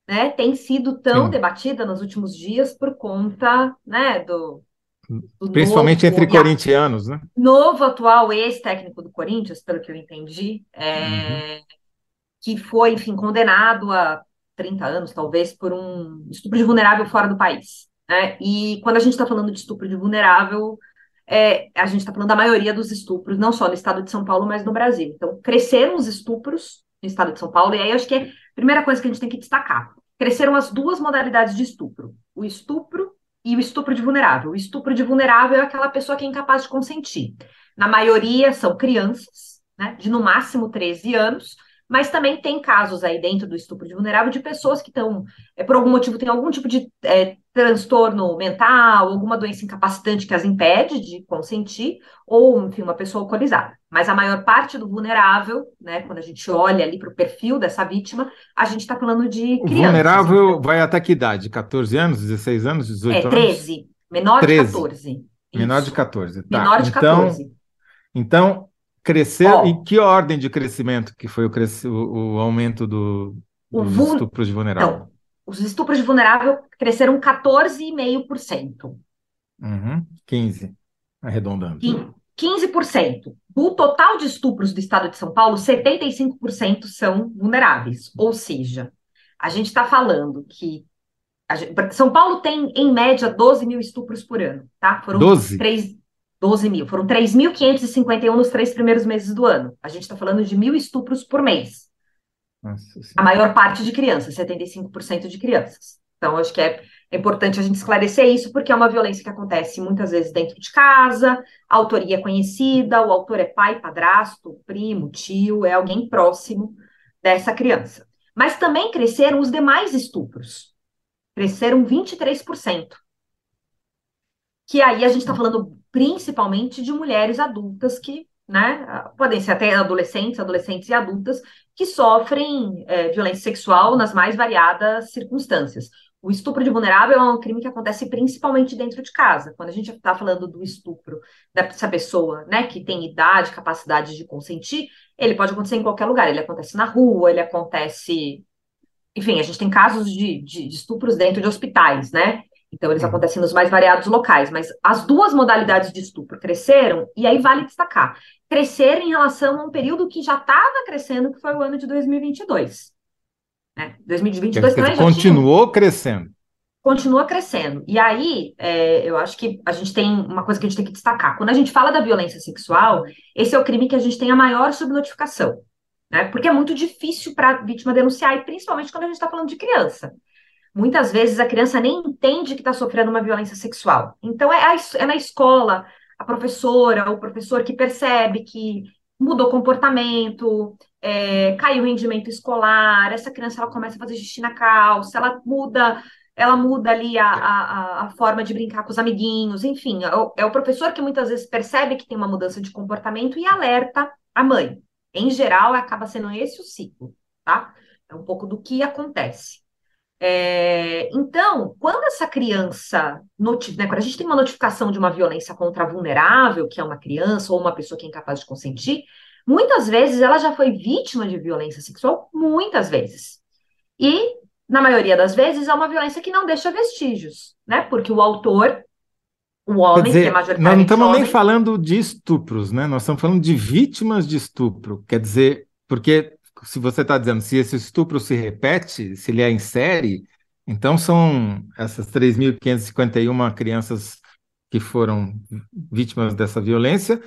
né, tem sido tão Sim. debatida nos últimos dias por conta, né, do, do Principalmente novo, entre corintianos, né? Novo atual ex-técnico do Corinthians, pelo que eu entendi, é, uhum. que foi, enfim, condenado a 30 anos, talvez, por um estupro de vulnerável fora do país. Né? E quando a gente está falando de estupro de vulnerável, é, a gente está falando da maioria dos estupros, não só no estado de São Paulo, mas no Brasil. Então, cresceram os estupros no estado de São Paulo, e aí acho que é a primeira coisa que a gente tem que destacar. Cresceram as duas modalidades de estupro: o estupro e o estupro de vulnerável. O estupro de vulnerável é aquela pessoa que é incapaz de consentir. Na maioria são crianças, né, de no máximo 13 anos, mas também tem casos aí dentro do estupro de vulnerável de pessoas que estão, é, por algum motivo, tem algum tipo de é, transtorno mental, alguma doença incapacitante que as impede de consentir, ou, enfim, uma pessoa alcoolizada. Mas a maior parte do vulnerável, né, quando a gente olha ali para o perfil dessa vítima, a gente está falando de crianças. O vulnerável então. vai até que idade? 14 anos, 16 anos, 18 é, anos? É, 13. Menor 13. de 14. Menor de 14. Tá. Menor de 14. Então, então Crescer, oh, em que ordem de crescimento que foi o, cresc... o, aumento do, dos vul... estupros de vulnerável? Então, os estupros de vulnerável cresceram 14,5%. Uhum, 15%, arredondando. 15%. do total de estupros do estado de São Paulo, 75% são vulneráveis. Ou seja, a gente está falando que gente, São Paulo tem, em média, 12 mil estupros por ano, tá? Foram 12? 3, 12 mil. Foram 3.551 nos três primeiros meses do ano. A gente está falando de mil estupros por mês. Nossa, a maior parte de crianças, 75% de crianças. Então, acho que é, é importante a gente esclarecer isso, porque é uma violência que acontece muitas vezes dentro de casa, a autoria é conhecida, o autor é pai, padrasto, primo, tio, é alguém próximo dessa criança. Mas também cresceram os demais estupros. Cresceram 23%. Que aí a gente está falando principalmente de mulheres adultas que, né, podem ser até adolescentes, adolescentes e adultas, que sofrem é, violência sexual nas mais variadas circunstâncias. O estupro de vulnerável é um crime que acontece principalmente dentro de casa. Quando a gente está falando do estupro dessa pessoa, né, que tem idade, capacidade de consentir, ele pode acontecer em qualquer lugar. Ele acontece na rua, ele acontece. Enfim, a gente tem casos de, de, de estupros dentro de hospitais, né? Então, eles uhum. acontecem nos mais variados locais, mas as duas modalidades de estupro cresceram, e aí vale destacar: cresceram em relação a um período que já estava crescendo, que foi o ano de 2022. Né? 2022 também continuou tinha... crescendo. Continua crescendo. E aí, é, eu acho que a gente tem uma coisa que a gente tem que destacar. Quando a gente fala da violência sexual, esse é o crime que a gente tem a maior subnotificação. Né? Porque é muito difícil para a vítima denunciar, e principalmente quando a gente está falando de criança. Muitas vezes a criança nem entende que está sofrendo uma violência sexual. Então, é, a, é na escola, a professora, o professor que percebe que mudou comportamento, é, caiu o rendimento escolar, essa criança ela começa a fazer xixi na calça, ela muda, ela muda ali a, a, a forma de brincar com os amiguinhos, enfim, é o, é o professor que muitas vezes percebe que tem uma mudança de comportamento e alerta a mãe. Em geral, acaba sendo esse o ciclo, tá? É um pouco do que acontece. É, então, quando essa criança, né, quando a gente tem uma notificação de uma violência contra a vulnerável, que é uma criança ou uma pessoa que é incapaz de consentir, muitas vezes ela já foi vítima de violência sexual, muitas vezes. E, na maioria das vezes, é uma violência que não deixa vestígios, né? Porque o autor, o homem, dizer, que é majoritariamente Nós não estamos homem, nem falando de estupros, né? Nós estamos falando de vítimas de estupro. Quer dizer, porque se você está dizendo, se esse estupro se repete, se ele é em série, então são essas 3.551 crianças que foram vítimas dessa violência,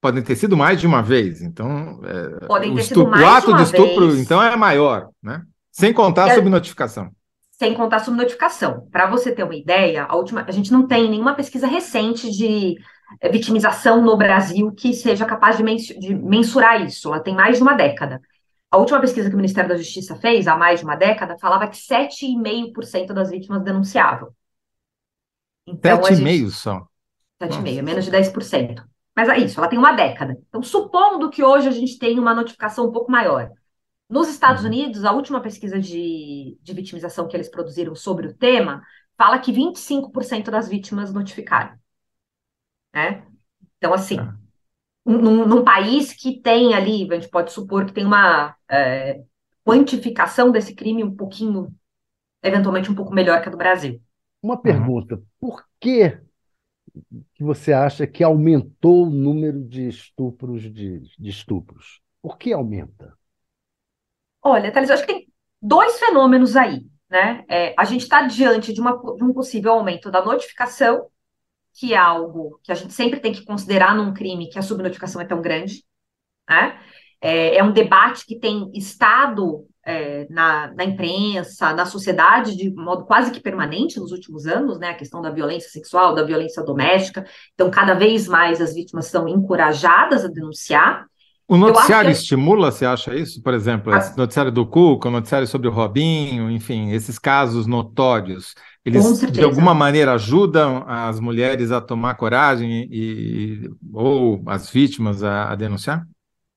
podem ter sido mais de uma vez. Então, é, podem ter sido mais o ato de, de estupro, vez. então, é maior, né? Sem contar a subnotificação. Sem contar a subnotificação. Para você ter uma ideia, a última, a gente não tem nenhuma pesquisa recente de é, vitimização no Brasil que seja capaz de, mens de mensurar isso. Ela tem mais de uma década. A última pesquisa que o Ministério da Justiça fez, há mais de uma década, falava que 7,5% das vítimas denunciavam. Então, 7,5% gente... só? 7,5%, menos de 10%. Mas é isso, ela tem uma década. Então, supondo que hoje a gente tenha uma notificação um pouco maior. Nos Estados uhum. Unidos, a última pesquisa de, de vitimização que eles produziram sobre o tema fala que 25% das vítimas notificaram. Né? Então, assim, tá num, num, país que tem ali, a gente pode supor que tem uma é, quantificação desse crime um pouquinho, eventualmente um pouco melhor que a do Brasil. Uma pergunta: por que, que você acha que aumentou o número de estupros de, de estupros? Por que aumenta? Olha, Thales, eu acho que tem dois fenômenos aí. Né? É, a gente está diante de, uma, de um possível aumento da notificação que é algo que a gente sempre tem que considerar num crime que a subnotificação é tão grande, né? É, é um debate que tem estado é, na, na, imprensa, na sociedade, de modo quase que permanente nos últimos anos, né? A questão da violência sexual, da violência doméstica. Então, cada vez mais as vítimas são encorajadas a denunciar. O noticiário que... estimula, você acha isso? Por exemplo, esse noticiário do Cuca, o noticiário sobre o Robinho, enfim, esses casos notórios. Eles, de alguma maneira, ajudam as mulheres a tomar coragem e, ou as vítimas a, a denunciar?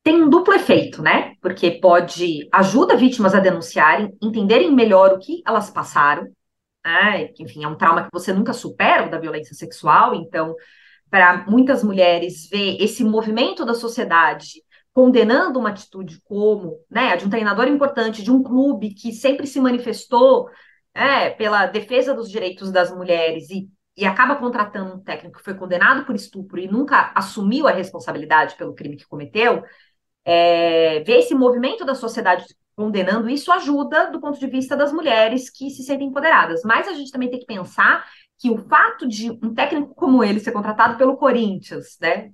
Tem um duplo efeito, né? Porque pode ajuda vítimas a denunciarem, entenderem melhor o que elas passaram, né? Enfim, é um trauma que você nunca supera, o da violência sexual. Então, para muitas mulheres ver esse movimento da sociedade condenando uma atitude como, né, de um treinador importante, de um clube que sempre se manifestou é, pela defesa dos direitos das mulheres e e acaba contratando um técnico que foi condenado por estupro e nunca assumiu a responsabilidade pelo crime que cometeu, é, ver esse movimento da sociedade condenando isso ajuda do ponto de vista das mulheres que se sentem empoderadas. Mas a gente também tem que pensar que o fato de um técnico como ele ser contratado pelo Corinthians, né?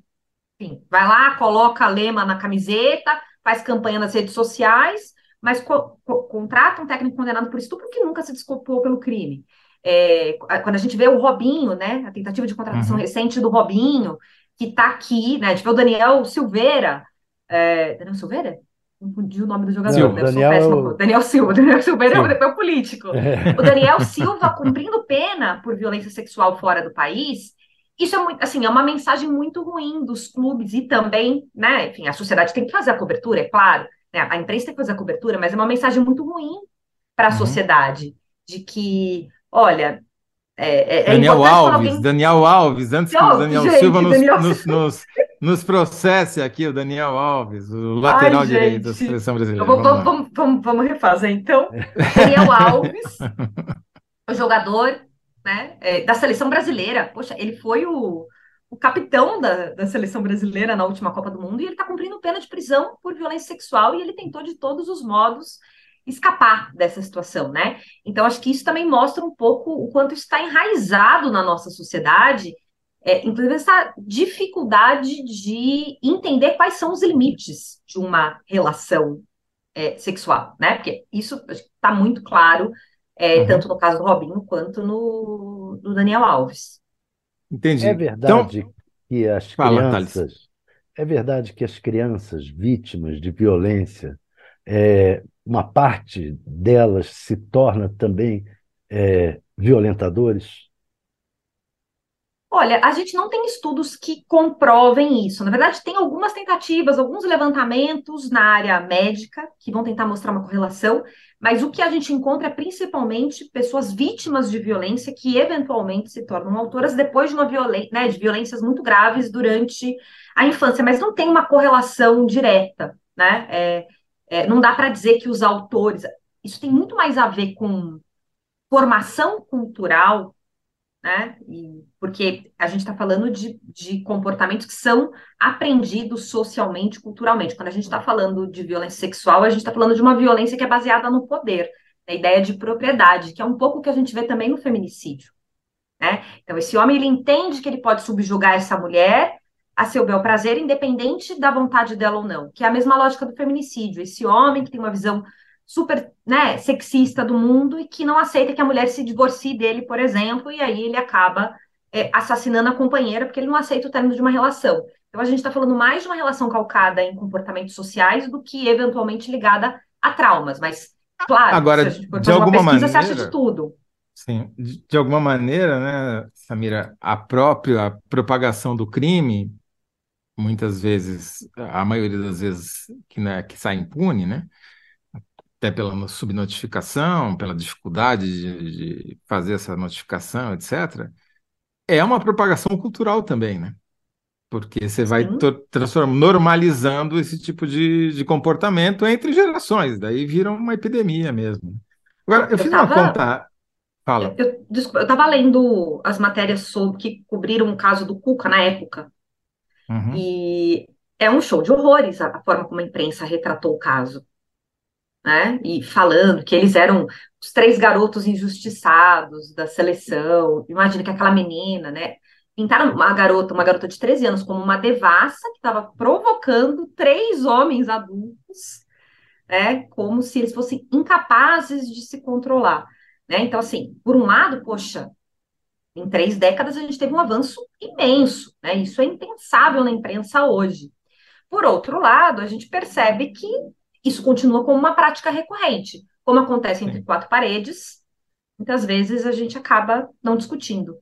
Enfim, vai lá, coloca a lema na camiseta, faz campanha nas redes sociais, mas co co contrata um técnico condenado por estupro que nunca se desculpou pelo crime. É, quando a gente vê o Robinho, né, a tentativa de contratação uhum. recente do Robinho, que está aqui, né, a gente vê o Daniel Silveira, é, Daniel Silveira? Confundi o nome do jogador, Silva, né? Daniel... Daniel Silva. Daniel Silveira Silva. é o político. É. O Daniel Silva cumprindo pena por violência sexual fora do país. Isso é muito, assim, é uma mensagem muito ruim dos clubes e também, né? Enfim, a sociedade tem que fazer a cobertura, é claro. Né, a imprensa tem que fazer a cobertura, mas é uma mensagem muito ruim para a uhum. sociedade de que Olha, é, é, é Daniel Alves, alguém... Daniel Alves, antes que o Daniel gente, Silva nos, Daniel... Nos, nos, nos, processe aqui, o Daniel Alves, o lateral Ai, direito da seleção brasileira. Vou, vamos, vamos, vamos, vamos, refazer, então. Daniel Alves, o jogador né, é, da seleção brasileira. Poxa, ele foi o, o capitão da, da seleção brasileira na última Copa do Mundo e ele está cumprindo pena de prisão por violência sexual e ele tentou de todos os modos escapar dessa situação, né? Então, acho que isso também mostra um pouco o quanto está enraizado na nossa sociedade, é, inclusive essa dificuldade de entender quais são os limites de uma relação é, sexual, né? Porque isso está muito claro, é, uhum. tanto no caso do Robinho quanto no do Daniel Alves. Entendi. É verdade então, que as fala, crianças. É verdade que as crianças vítimas de violência é, uma parte delas se torna também é, violentadores? Olha, a gente não tem estudos que comprovem isso. Na verdade, tem algumas tentativas, alguns levantamentos na área médica que vão tentar mostrar uma correlação, mas o que a gente encontra é principalmente pessoas vítimas de violência que eventualmente se tornam autoras depois de uma violência, né, de violências muito graves durante a infância, mas não tem uma correlação direta, né? É, é, não dá para dizer que os autores. Isso tem muito mais a ver com formação cultural, né? E, porque a gente está falando de, de comportamentos que são aprendidos socialmente, culturalmente. Quando a gente está falando de violência sexual, a gente está falando de uma violência que é baseada no poder, a ideia de propriedade, que é um pouco que a gente vê também no feminicídio. Né? Então, esse homem ele entende que ele pode subjugar essa mulher a seu bel prazer, independente da vontade dela ou não, que é a mesma lógica do feminicídio. Esse homem que tem uma visão super né, sexista do mundo e que não aceita que a mulher se divorcie dele, por exemplo, e aí ele acaba é, assassinando a companheira porque ele não aceita o término de uma relação. Então a gente está falando mais de uma relação calcada em comportamentos sociais do que eventualmente ligada a traumas, mas claro, Agora, se de alguma pesquisa, maneira, você acha de tudo. Sim, de, de alguma maneira, né, Samira, a própria propagação do crime muitas vezes, a maioria das vezes que, né, que sai impune, né? Até pela subnotificação, pela dificuldade de, de fazer essa notificação, etc. É uma propagação cultural também, né? Porque você vai transformando, normalizando esse tipo de, de comportamento entre gerações, daí vira uma epidemia mesmo. Agora, eu, eu fiz tava... uma conta. Fala. Eu, estava lendo as matérias sobre que cobriram o caso do Cuca na época, Uhum. E é um show de horrores a, forma como a imprensa retratou o caso. Né? E falando que eles eram os três garotos injustiçados da seleção. Imagina que aquela menina, né? Pintaram uma garota, uma garota de 13 anos, como uma devassa que estava provocando três homens adultos, né? Como se eles fossem incapazes de se controlar. Né? Então, assim, por um lado, poxa, em três décadas, a gente teve um avanço imenso, né? Isso é impensável na imprensa hoje. Por outro lado, a gente percebe que isso continua como uma prática recorrente. Como acontece entre quatro paredes, muitas vezes a gente acaba não discutindo.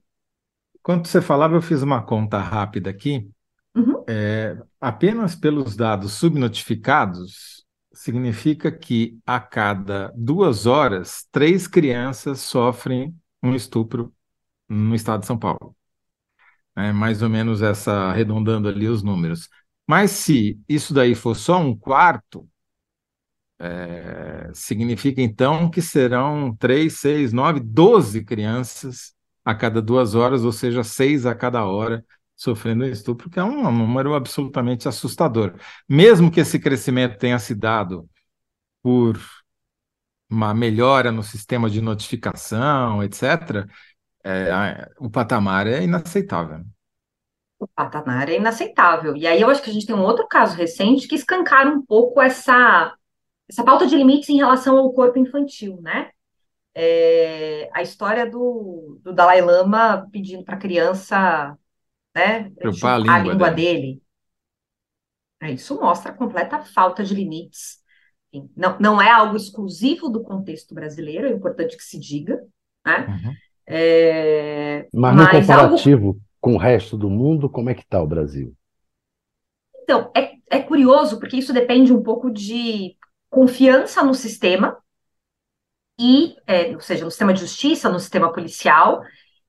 Quando você falava, eu fiz uma conta rápida aqui. Uhum. É, apenas pelos dados subnotificados, significa que a cada duas horas, três crianças sofrem um estupro no estado de São Paulo. É mais ou menos essa, arredondando ali os números. Mas se isso daí for só um quarto, é, significa então que serão três, seis, nove, doze crianças a cada duas horas, ou seja, seis a cada hora sofrendo estupro, que é um número absolutamente assustador. Mesmo que esse crescimento tenha se dado por uma melhora no sistema de notificação, etc., é, o patamar é inaceitável. O patamar é inaceitável. E aí eu acho que a gente tem um outro caso recente que escancara um pouco essa, essa falta de limites em relação ao corpo infantil, né? É, a história do, do Dalai Lama pedindo para a criança né, a língua, a língua dele. dele. É, isso mostra a completa falta de limites. Não, não é algo exclusivo do contexto brasileiro, é importante que se diga, né? Uhum. É, mas no mas comparativo algo... com o resto do mundo, como é que está o Brasil? Então, é, é curioso, porque isso depende um pouco de confiança no sistema, e, é, ou seja, no sistema de justiça, no sistema policial,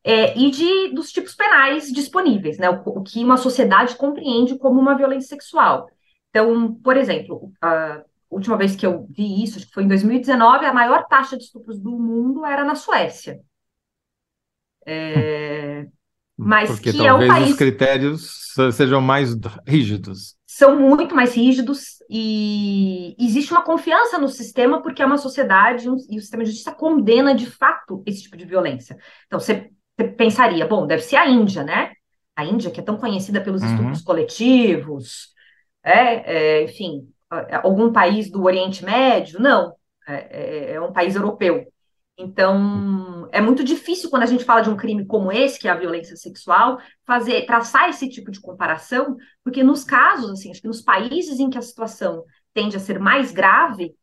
é, e de, dos tipos penais disponíveis, né? O, o, que uma sociedade compreende como uma violência sexual. Então, por exemplo, a última vez que eu vi isso, acho que foi em 2019, a maior taxa de estupros do mundo era na Suécia. É, mas Porque que talvez é um país... os critérios sejam mais rígidos são muito mais rígidos e existe uma confiança no sistema porque é uma sociedade e o sistema de justiça condena de fato esse tipo de violência. Então você, pensaria, bom, deve ser a Índia, né? A Índia que é tão conhecida pelos uhum. estupros coletivos, é, é, enfim, algum país do Oriente Médio? Não, é, é, é um país europeu. Então, é muito difícil quando a gente fala de um crime como esse, que é a violência sexual, fazer traçar esse tipo de comparação, porque nos casos, assim, acho que nos países em que a situação tende a ser mais grave,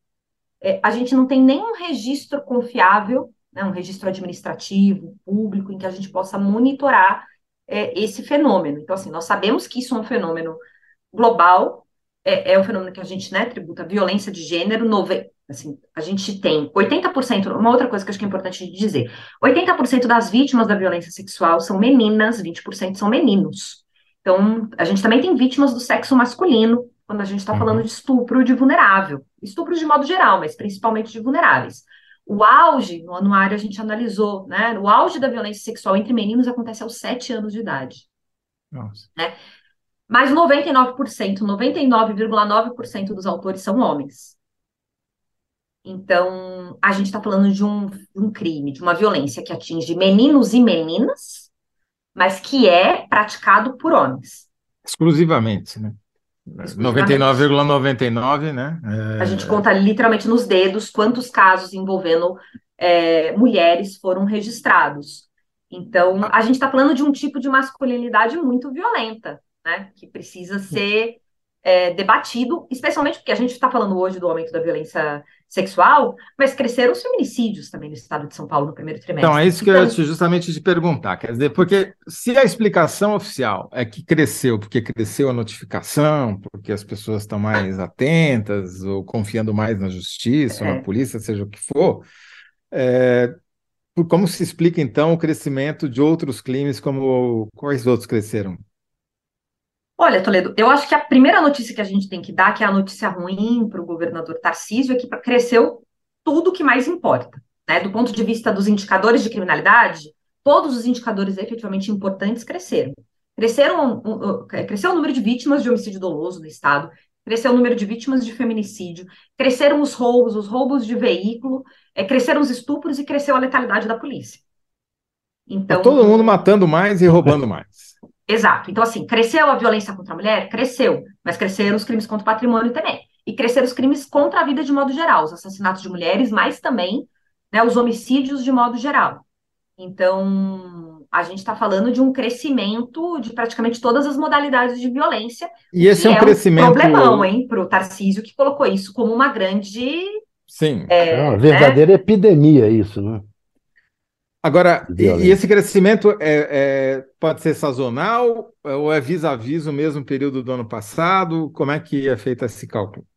é, a gente não tem nenhum registro confiável, né, um registro administrativo, público, em que a gente possa monitorar é, esse fenômeno. Então, assim, nós sabemos que isso é um fenômeno global, é, é um fenômeno que a gente né, tributa violência de gênero, Assim, a gente tem 80%, uma outra coisa que acho que é importante dizer: 80% das vítimas da violência sexual são meninas, 20% são meninos. Então, a gente também tem vítimas do sexo masculino, quando a gente está falando de estupro de vulnerável. Estupro de modo geral, mas principalmente de vulneráveis. O auge, no anuário a gente analisou, né? O auge da violência sexual entre meninos acontece aos 7 anos de idade. Nossa. Né? Mas 99%, 99,9% dos autores são homens. Então, a gente está falando de um, um crime, de uma violência que atinge meninos e meninas, mas que é praticado por homens. Exclusivamente, né? 99,99, ,99, né? É... A gente conta literalmente nos dedos quantos casos envolvendo é, mulheres foram registrados. Então, a gente está falando de um tipo de masculinidade muito violenta, né? Que precisa ser é, debatido, especialmente porque a gente está falando hoje do aumento da violência sexual, mas cresceram os feminicídios também no estado de São Paulo no primeiro trimestre. Então, é isso que então, eu ia justamente te perguntar, quer dizer, porque se a explicação oficial é que cresceu porque cresceu a notificação, porque as pessoas estão mais atentas ou confiando mais na justiça, é. ou na polícia, seja o que for, é, como se explica então o crescimento de outros crimes, como quais outros cresceram? Olha, Toledo, eu acho que a primeira notícia que a gente tem que dar, que é a notícia ruim para o governador Tarcísio, é que cresceu tudo o que mais importa. Né? Do ponto de vista dos indicadores de criminalidade, todos os indicadores efetivamente importantes cresceram. Cresceram, cresceu o número de vítimas de homicídio doloso no estado, cresceu o número de vítimas de feminicídio, cresceram os roubos, os roubos de veículo, é, cresceram os estupros e cresceu a letalidade da polícia. Então, todo mundo matando mais e roubando mais. Exato. Então, assim, cresceu a violência contra a mulher? Cresceu. Mas cresceram os crimes contra o patrimônio também. E cresceram os crimes contra a vida de modo geral, os assassinatos de mulheres, mas também né, os homicídios de modo geral. Então, a gente está falando de um crescimento de praticamente todas as modalidades de violência. E esse é um é crescimento. Um problemão, hein, para o Tarcísio, que colocou isso como uma grande. Sim. É, é uma verdadeira né? epidemia, isso, né? Agora, e, e, esse crescimento é, é, pode ser sazonal ou é vis-a-vis o mesmo período do ano passado? Como é que é feito esse cálculo?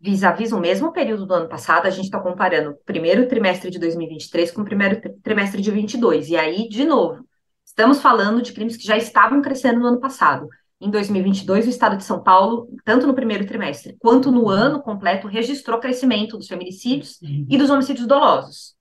Vis-a-vis o mesmo período do ano passado, a gente está comparando o primeiro trimestre de 2023 com o primeiro trimestre de 2022. E aí, de novo, estamos falando de crimes que já estavam crescendo no ano passado. Em 2022, o estado de São Paulo, tanto no primeiro trimestre quanto no ano completo, registrou crescimento dos feminicídios e dos homicídios dolosos.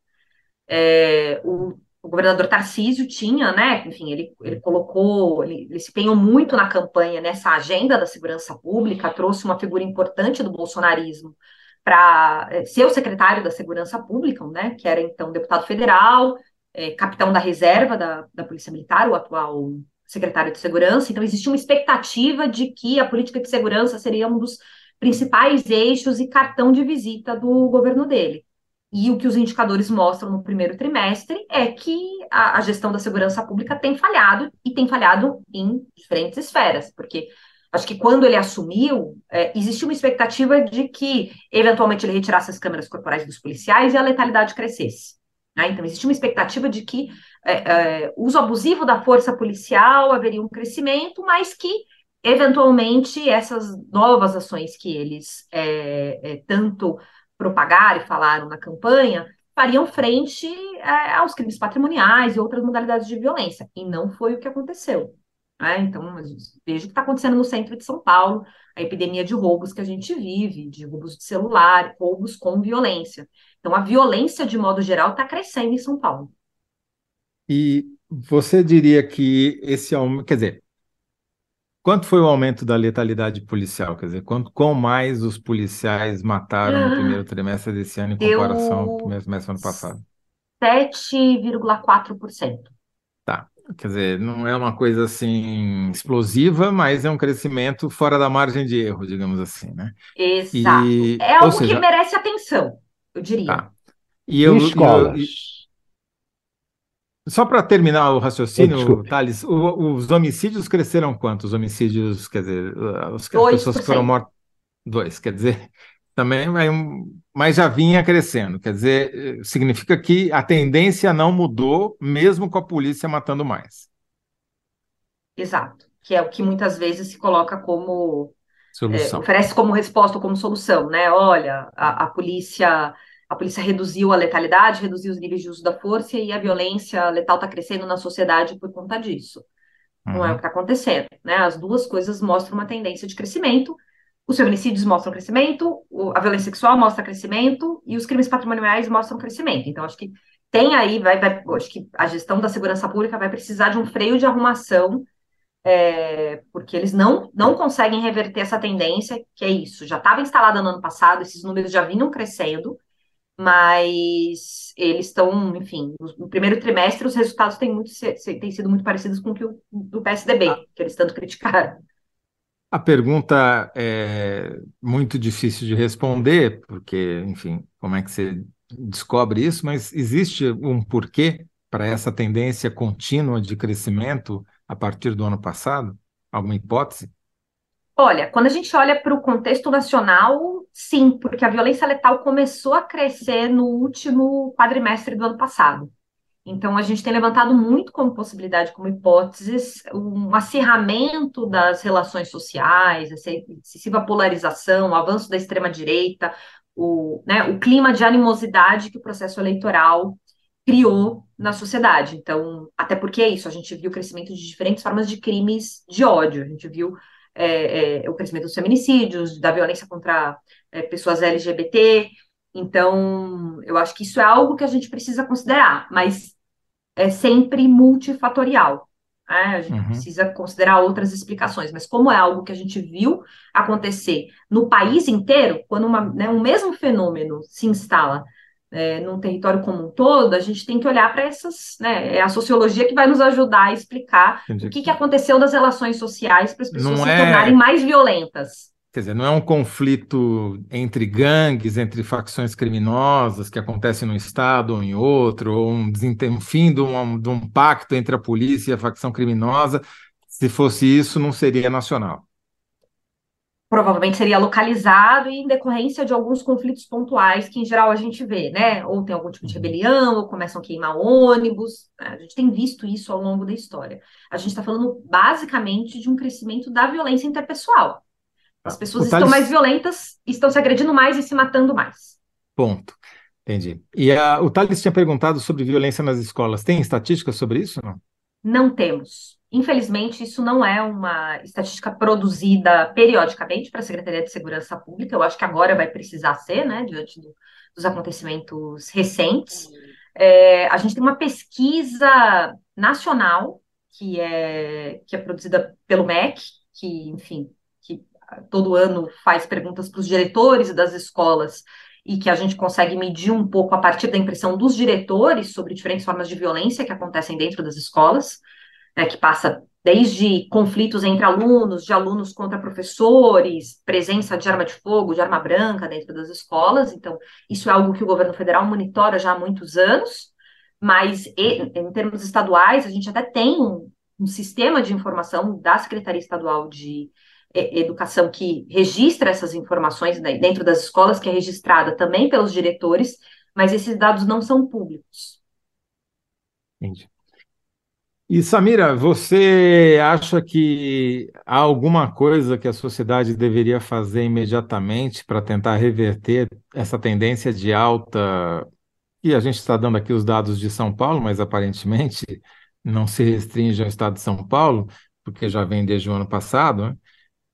É, o o governador Tarcísio tinha, né? Enfim, ele, ele colocou, ele, ele se empenhou muito na campanha nessa agenda da segurança pública, trouxe uma figura importante do bolsonarismo para eh, ser o secretário da Segurança Pública, né? Que era então deputado federal, é, capitão da reserva da, da Polícia Militar, o atual secretário de Segurança. Então, existia uma expectativa de que a política de segurança seria um dos principais eixos e cartão de visita do governo dele. E o que os indicadores mostram no primeiro trimestre é que a, a, gestão da segurança pública tem falhado e tem falhado em diferentes esferas, porque acho que quando ele assumiu, é, existia uma expectativa de que eventualmente ele retirasse as câmeras corporais dos policiais e a letalidade crescesse. Né? Então, existia uma expectativa de que é, é, uso abusivo da força policial haveria um crescimento, mas que eventualmente essas novas ações que eles é, é tanto propagaram e falaram na campanha, fariam frente é, aos crimes patrimoniais e outras modalidades de violência. E não foi o que aconteceu. Né? Então, veja o que está acontecendo no centro de São Paulo, a epidemia de roubos que a gente vive, de roubos de celular, roubos com violência. Então, a violência, de modo geral, está crescendo em São Paulo. E você diria que esse aumento, quer dizer, Quanto foi o aumento da letalidade policial? Quer dizer, quanto, quão mais os policiais mataram no primeiro trimestre desse ano em comparação ao primeiro trimestre do ano passado? 7,4%. Tá. Quer dizer, não é uma coisa assim explosiva, mas é um crescimento fora da margem de erro, digamos assim, né? Exato. E, é algo seja, que merece atenção, eu diria. Tá. E eu, escolas. Eu, só para terminar o raciocínio, Thales, o, os homicídios cresceram quanto? Os homicídios, quer dizer, as pessoas que foram mortas. Dois, quer dizer, também vai um. Mas já vinha crescendo. Quer dizer, significa que a tendência não mudou, mesmo com a polícia matando mais. Exato. Que é o que muitas vezes se coloca como. Solução. É, oferece como resposta ou como solução, né? Olha, a, a polícia a polícia reduziu a letalidade, reduziu os níveis de uso da força e a violência letal está crescendo na sociedade por conta disso. Uhum. Não é o que está acontecendo. Né? As duas coisas mostram uma tendência de crescimento. Os feminicídios mostram crescimento, a violência sexual mostra crescimento e os crimes patrimoniais mostram crescimento. Então, acho que tem aí, vai, vai, acho que a gestão da segurança pública vai precisar de um freio de arrumação, é, porque eles não, não conseguem reverter essa tendência, que é isso. Já estava instalada no ano passado, esses números já vinham crescendo, mas eles estão, enfim, no primeiro trimestre os resultados têm, muito, têm sido muito parecidos com o que o do PSDB, ah. que eles tanto criticaram. A pergunta é muito difícil de responder, porque, enfim, como é que você descobre isso, mas existe um porquê para essa tendência contínua de crescimento a partir do ano passado? Alguma hipótese? Olha, quando a gente olha para o contexto nacional, sim, porque a violência letal começou a crescer no último quadrimestre do ano passado. Então, a gente tem levantado muito como possibilidade, como hipóteses, um acirramento das relações sociais, essa excessiva polarização, o avanço da extrema-direita, o, né, o clima de animosidade que o processo eleitoral criou na sociedade. Então, até porque é isso, a gente viu o crescimento de diferentes formas de crimes de ódio, a gente viu é, é, o crescimento dos feminicídios, da violência contra é, pessoas LGBT. Então, eu acho que isso é algo que a gente precisa considerar, mas é sempre multifatorial. Né? A gente uhum. precisa considerar outras explicações, mas como é algo que a gente viu acontecer no país inteiro, quando uma, né, um mesmo fenômeno se instala é, num território como um todo, a gente tem que olhar para essas, né, é a sociologia que vai nos ajudar a explicar Entendi. o que, que aconteceu das relações sociais para as pessoas Não se é... tornarem mais violentas. Quer dizer, não é um conflito entre gangues, entre facções criminosas que acontece num estado ou em outro, ou um, um fim de um, de um pacto entre a polícia e a facção criminosa. Se fosse isso, não seria nacional provavelmente seria localizado e em decorrência de alguns conflitos pontuais que, em geral, a gente vê, né? Ou tem algum tipo de uhum. rebelião, ou começam a queimar ônibus. Né? A gente tem visto isso ao longo da história. A gente está falando basicamente de um crescimento da violência interpessoal. As tá. pessoas estão mais violentas, estão se agredindo mais e se matando mais. Ponto. Entendi. E a, o Thales tinha perguntado sobre violência nas escolas. Tem estatísticas sobre isso? Não, não temos. Infelizmente, isso não é uma estatística produzida periodicamente para a Secretaria de Segurança Pública. Eu acho que agora vai precisar ser, né, diante do, dos acontecimentos recentes. É, a gente tem uma pesquisa nacional que é, que é produzida pelo MEC, que, enfim, que todo ano faz perguntas para os diretores das escolas e que a gente consegue medir um pouco a partir da impressão dos diretores sobre diferentes formas de violência que acontecem dentro das escolas, né, que passa desde conflitos entre alunos, de alunos contra professores, presença de arma de fogo, de arma branca dentro das escolas. Então, isso é algo que o governo federal monitora já há muitos anos, mas em termos estaduais, a gente até tem um, um sistema de informação da Secretaria Estadual de Educação que registra essas informações né, dentro das escolas, que é registrada também pelos diretores, mas esses dados não são públicos. Entendi. E Samira, você acha que há alguma coisa que a sociedade deveria fazer imediatamente para tentar reverter essa tendência de alta? E a gente está dando aqui os dados de São Paulo, mas aparentemente não se restringe ao estado de São Paulo, porque já vem desde o ano passado, né?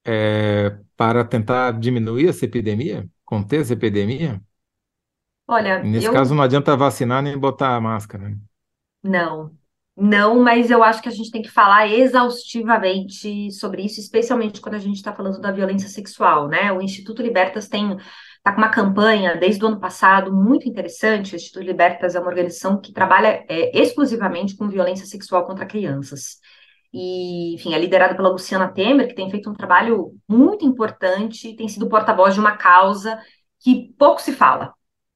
É, para tentar diminuir essa epidemia, conter essa epidemia? Olha, Nesse eu caso, não adianta vacinar nem botar a máscara. né? não. Não, mas eu acho que a gente tem que falar exaustivamente sobre isso, especialmente quando a gente está falando da violência sexual, né? O Instituto Libertas tem tá com uma campanha desde o ano passado muito interessante. O Instituto Libertas é uma organização que trabalha é, exclusivamente com violência sexual contra crianças. E, enfim, é liderado pela Luciana Temer, que tem feito um trabalho muito importante, tem sido porta-voz de uma causa que pouco se fala,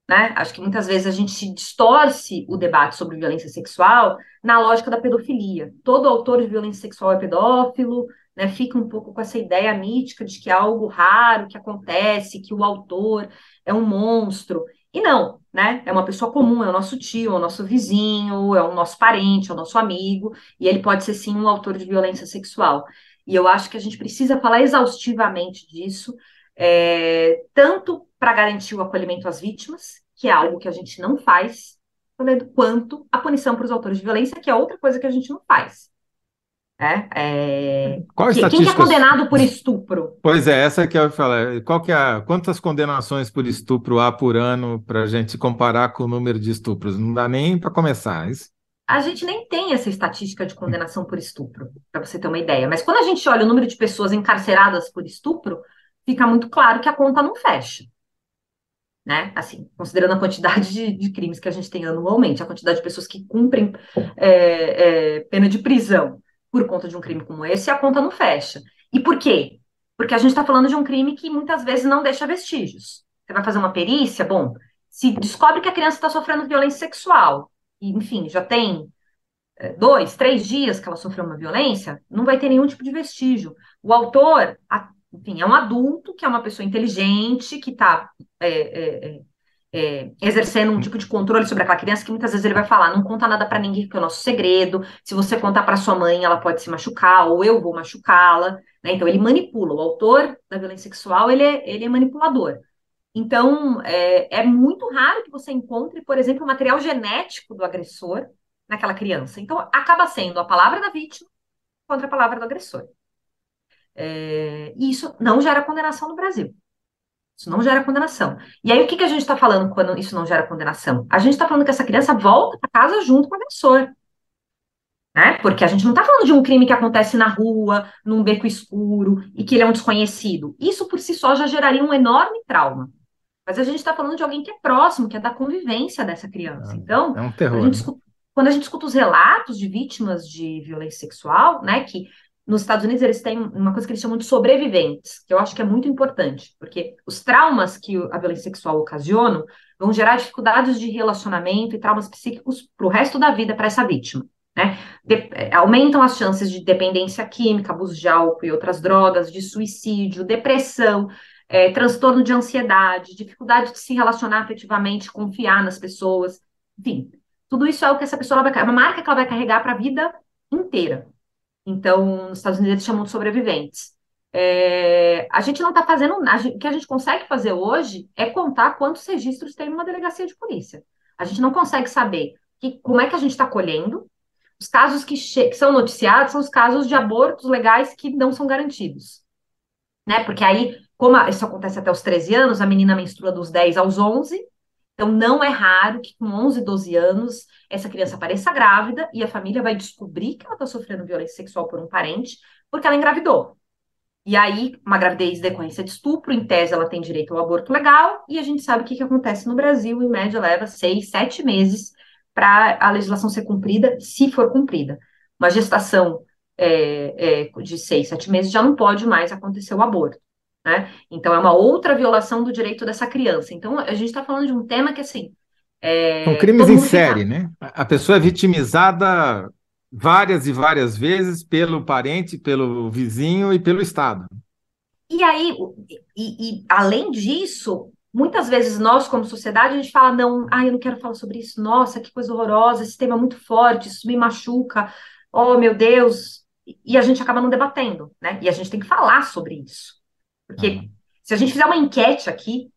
né? Acho que muitas vezes a gente distorce o debate sobre violência sexual na lógica da pedofilia. Todo autor de violência sexual é pedófilo, né? Fica um pouco com essa ideia mítica de que é algo raro que acontece, que o autor é um monstro. E não, né? É uma pessoa comum, é o nosso tio, é o nosso vizinho, é o nosso parente, é o nosso amigo, e ele pode ser sim um autor de violência sexual. E eu acho que a gente precisa falar exaustivamente disso, é, tanto para garantir o acolhimento às vítimas, que é algo que a gente não faz, quanto a punição para os autores de violência, que é outra coisa que a gente não faz. É, é... Qual Que- Quem que é condenado por estupro? Pois é, essa que eu ia falar. Qual que é a- quantas condenações por estupro há por ano para a gente comparar com o número de estupros? Não dá nem para começar. Isso. A gente nem tem essa estatística de condenação por estupro, para você ter uma ideia. Mas quando a gente olha o número de pessoas encarceradas por estupro, fica muito claro que a conta não fecha. Né? Assim, considerando a quantidade de, de crimes que a gente tem anualmente, a quantidade de pessoas que cumprem é, é, pena de prisão por conta de um crime como esse, a conta não fecha. E por quê? Porque a gente está falando de um crime que muitas vezes não deixa vestígios. Você vai fazer uma perícia, bom, se descobre que a criança está sofrendo violência sexual, e, enfim, já tem é, dois, três dias que ela sofreu uma violência, não vai ter nenhum tipo de vestígio. O autor, enfim, é um adulto, que é uma pessoa inteligente, que está exercendo um tipo de controle sobre aquela criança, que muitas vezes ele vai falar, não conta nada para ninguém, porque é o nosso segredo. Se você contar para sua mãe, ela pode se machucar, ou eu vou machucá-la. né? Então, ele manipula. O autor da violência sexual, ele é, ele é manipulador. Então, é, é muito raro que você encontre, por exemplo, o material genético do agressor naquela criança. Então, acaba sendo a palavra da vítima contra a palavra do agressor. É, e isso não gera condenação no Brasil. Isso não gera condenação. E aí, o que que a gente está falando quando isso não gera condenação? A gente está falando que essa criança volta para casa junto com o agressor. Né? Porque a gente não está falando de um crime que acontece na rua, num beco escuro, e que ele é um desconhecido. Isso por si só já geraria um enorme trauma. Mas a gente está falando de alguém que é próximo, que é da convivência dessa criança. Então, É um quando a terror. gente né? escuta, quando a gente escuta os relatos de vítimas de violência sexual, né, que nos Estados Unidos eles têm uma coisa que eles chamam de sobreviventes, que eu acho que é muito importante, porque os traumas que a violência sexual ocasiona vão gerar dificuldades de relacionamento e traumas psíquicos para o resto da vida para essa vítima. Né? De- eh, aumentam as chances de dependência química, abuso de álcool e outras drogas, de suicídio, depressão, eh, transtorno de ansiedade, dificuldade de se relacionar afetivamente, confiar nas pessoas, enfim, tudo isso é o que essa pessoa vai, é uma marca que ela vai carregar para a vida inteira. Então, nos Estados Unidos eles chamam de sobreviventes. É, a gente não está fazendo. O que a gente consegue fazer hoje é contar quantos registros tem numa delegacia de polícia. A gente não consegue saber que, como é que a gente está colhendo. Os casos que, que são noticiados são os casos de abortos legais que não são garantidos. Né? Porque aí, como a- isso acontece até os 13 anos, a menina menstrua dos 10 aos 11, Então, não é raro que com 11, 12 anos, essa criança apareça grávida e a família vai descobrir que ela está sofrendo violência sexual por um parente porque ela engravidou. E aí, uma gravidez decorrência de estupro, em tese, ela tem direito ao aborto legal, e a gente sabe o que, que acontece no Brasil, em média, leva seis, sete meses para a legislação ser cumprida, se for cumprida. Uma gestação é, é, de seis, sete meses já não pode mais acontecer o aborto. Né? Então, é uma outra violação do direito dessa criança. Então, a gente está falando de um tema que, assim. É, São crimes em série, fica... né? A pessoa é vitimizada várias e várias vezes pelo parente, pelo vizinho e pelo Estado. E aí, e, e, além disso, muitas vezes nós, como sociedade, a gente fala, não, ah, eu não quero falar sobre isso, nossa, que coisa horrorosa, esse tema é muito forte, isso me machuca, oh meu Deus, e a gente acaba não debatendo, né? E a gente tem que falar sobre isso. Porque uhum. se a gente fizer uma enquete aqui,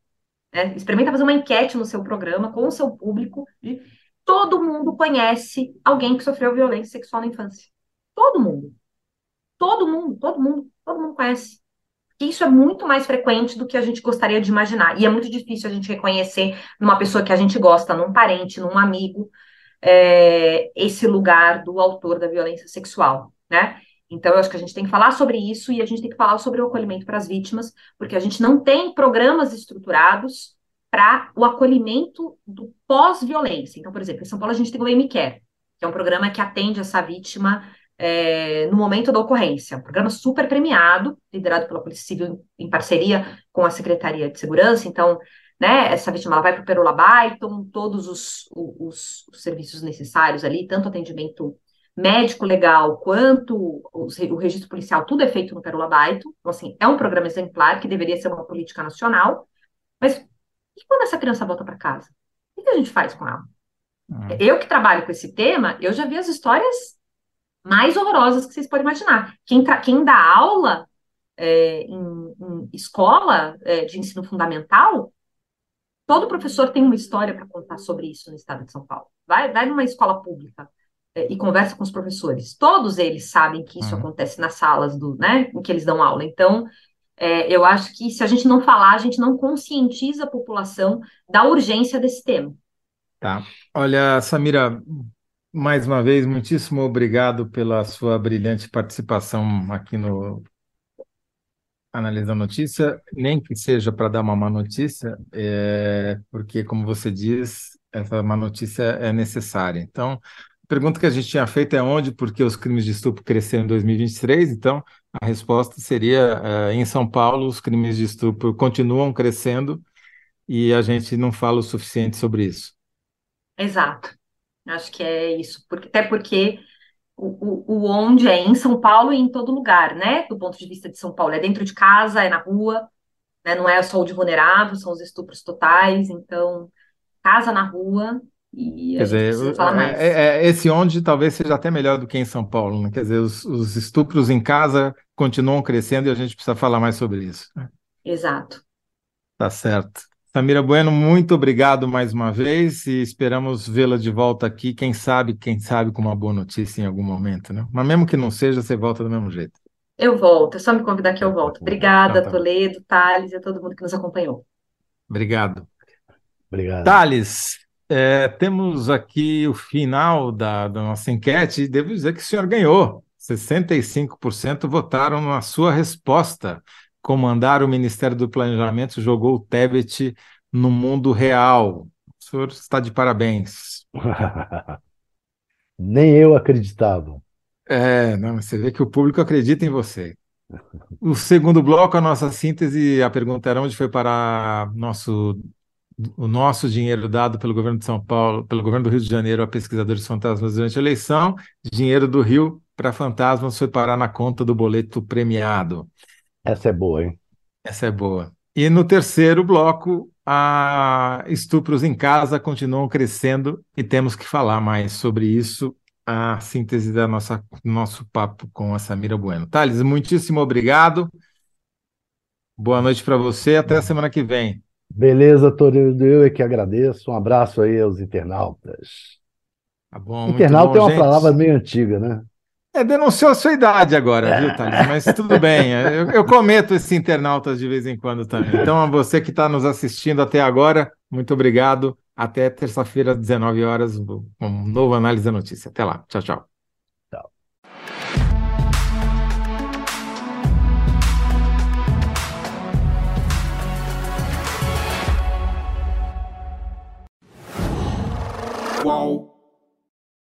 né, experimenta fazer uma enquete no seu programa com o seu público, e todo mundo conhece alguém que sofreu violência sexual na infância. Todo mundo. Todo mundo, todo mundo, todo mundo conhece. E isso é muito mais frequente do que a gente gostaria de imaginar. E é muito difícil a gente reconhecer numa pessoa que a gente gosta, num parente, num amigo, é, esse lugar do autor da violência sexual, né? Então, eu acho que a gente tem que falar sobre isso e a gente tem que falar sobre o acolhimento para as vítimas, porque a gente não tem programas estruturados para o acolhimento do pós-violência. Então, por exemplo, em São Paulo a gente tem o MCare, que é um programa que atende essa vítima é, no momento da ocorrência. Um programa super premiado, liderado pela Polícia Civil em parceria com a Secretaria de Segurança. Então, né, essa vítima ela vai para o Perula Byton, todos os, os, os serviços necessários ali, tanto atendimento médico legal quanto o registro policial, tudo é feito no Perula Baito. Então, assim, é um programa exemplar que deveria ser uma política nacional. Mas e quando essa criança volta para casa? O que a gente faz com ela? Uhum. Eu que trabalho com esse tema, eu já vi as histórias mais horrorosas que vocês podem imaginar. Quem, quem dá aula é, em, em, escola é, de ensino fundamental, todo professor tem uma história para contar sobre isso no estado de São Paulo. Vai, vai numa escola pública e conversa com os professores. Todos eles sabem que isso uhum. acontece nas salas do, né, em que eles dão aula. Então, é, eu acho que se a gente não falar, a gente não conscientiza a população da urgência desse tema. Tá. Olha, Samira, mais uma vez, muitíssimo obrigado pela sua brilhante participação aqui no Analisa a Notícia, nem que seja para dar uma má notícia, é, porque, como você diz, essa má notícia é necessária. Então, pergunta que a gente tinha feito é onde, porque os crimes de estupro cresceram em 2023, então a resposta seria uh, em São Paulo os crimes de estupro continuam crescendo e a gente não fala o suficiente sobre isso. Exato, acho que é isso, porque, até porque o, o, o onde é em São Paulo e em todo lugar, né? Do ponto de vista de São Paulo, é dentro de casa, é na rua, né? não é só o de vulnerável, são os estupros totais, então casa na rua e Quer dizer, é, é, é, esse onde talvez seja até melhor do que em São Paulo. Né? Quer dizer, os, os, estupros em casa continuam crescendo e a gente precisa falar mais sobre isso. Né? Exato. Tá certo. Samira Bueno, muito obrigado mais uma vez e esperamos vê-la de volta aqui. Quem sabe, quem sabe com uma boa notícia em algum momento, né? Mas mesmo que não seja, você volta do mesmo jeito. Eu volto, é só me convidar que eu volto. Obrigada, então, tá. Toledo, Thales e a todo mundo que nos acompanhou. Obrigado. Obrigado. Thales, é, temos aqui o final da, da nossa enquete e devo dizer que o senhor ganhou. 65% votaram na sua resposta. Comandar o Ministério do Planejamento jogou o Tebet no mundo real. O senhor está de parabéns. Nem eu acreditava. É, não, você vê que o público acredita em você. O segundo bloco, a nossa síntese, a pergunta era onde foi parar nosso o nosso dinheiro dado pelo governo de São Paulo, pelo governo do Rio de Janeiro a pesquisadores fantasmas durante a eleição, dinheiro do Rio para fantasmas foi parar na conta do boleto premiado. Essa é boa, hein? Essa é boa. E no terceiro bloco, a estupros em casa continuam crescendo e temos que falar mais sobre isso, a síntese da nossa nosso papo com a Samira Bueno. Thales, muitíssimo obrigado. Boa noite para você, até a semana que vem. Beleza, Toledo, eu é que agradeço. Um abraço aí aos internautas. Tá bom, Internauta bom, é uma gente. palavra meio antiga, né? É, denunciou a sua idade agora, viu, Thales? Mas tudo bem, eu, eu cometo esse internautas de vez em quando também. Então, a você que está nos assistindo até agora, muito obrigado. Até terça-feira, 19 horas, um novo Análise da Notícia. Até lá. Tchau, tchau. Whoa.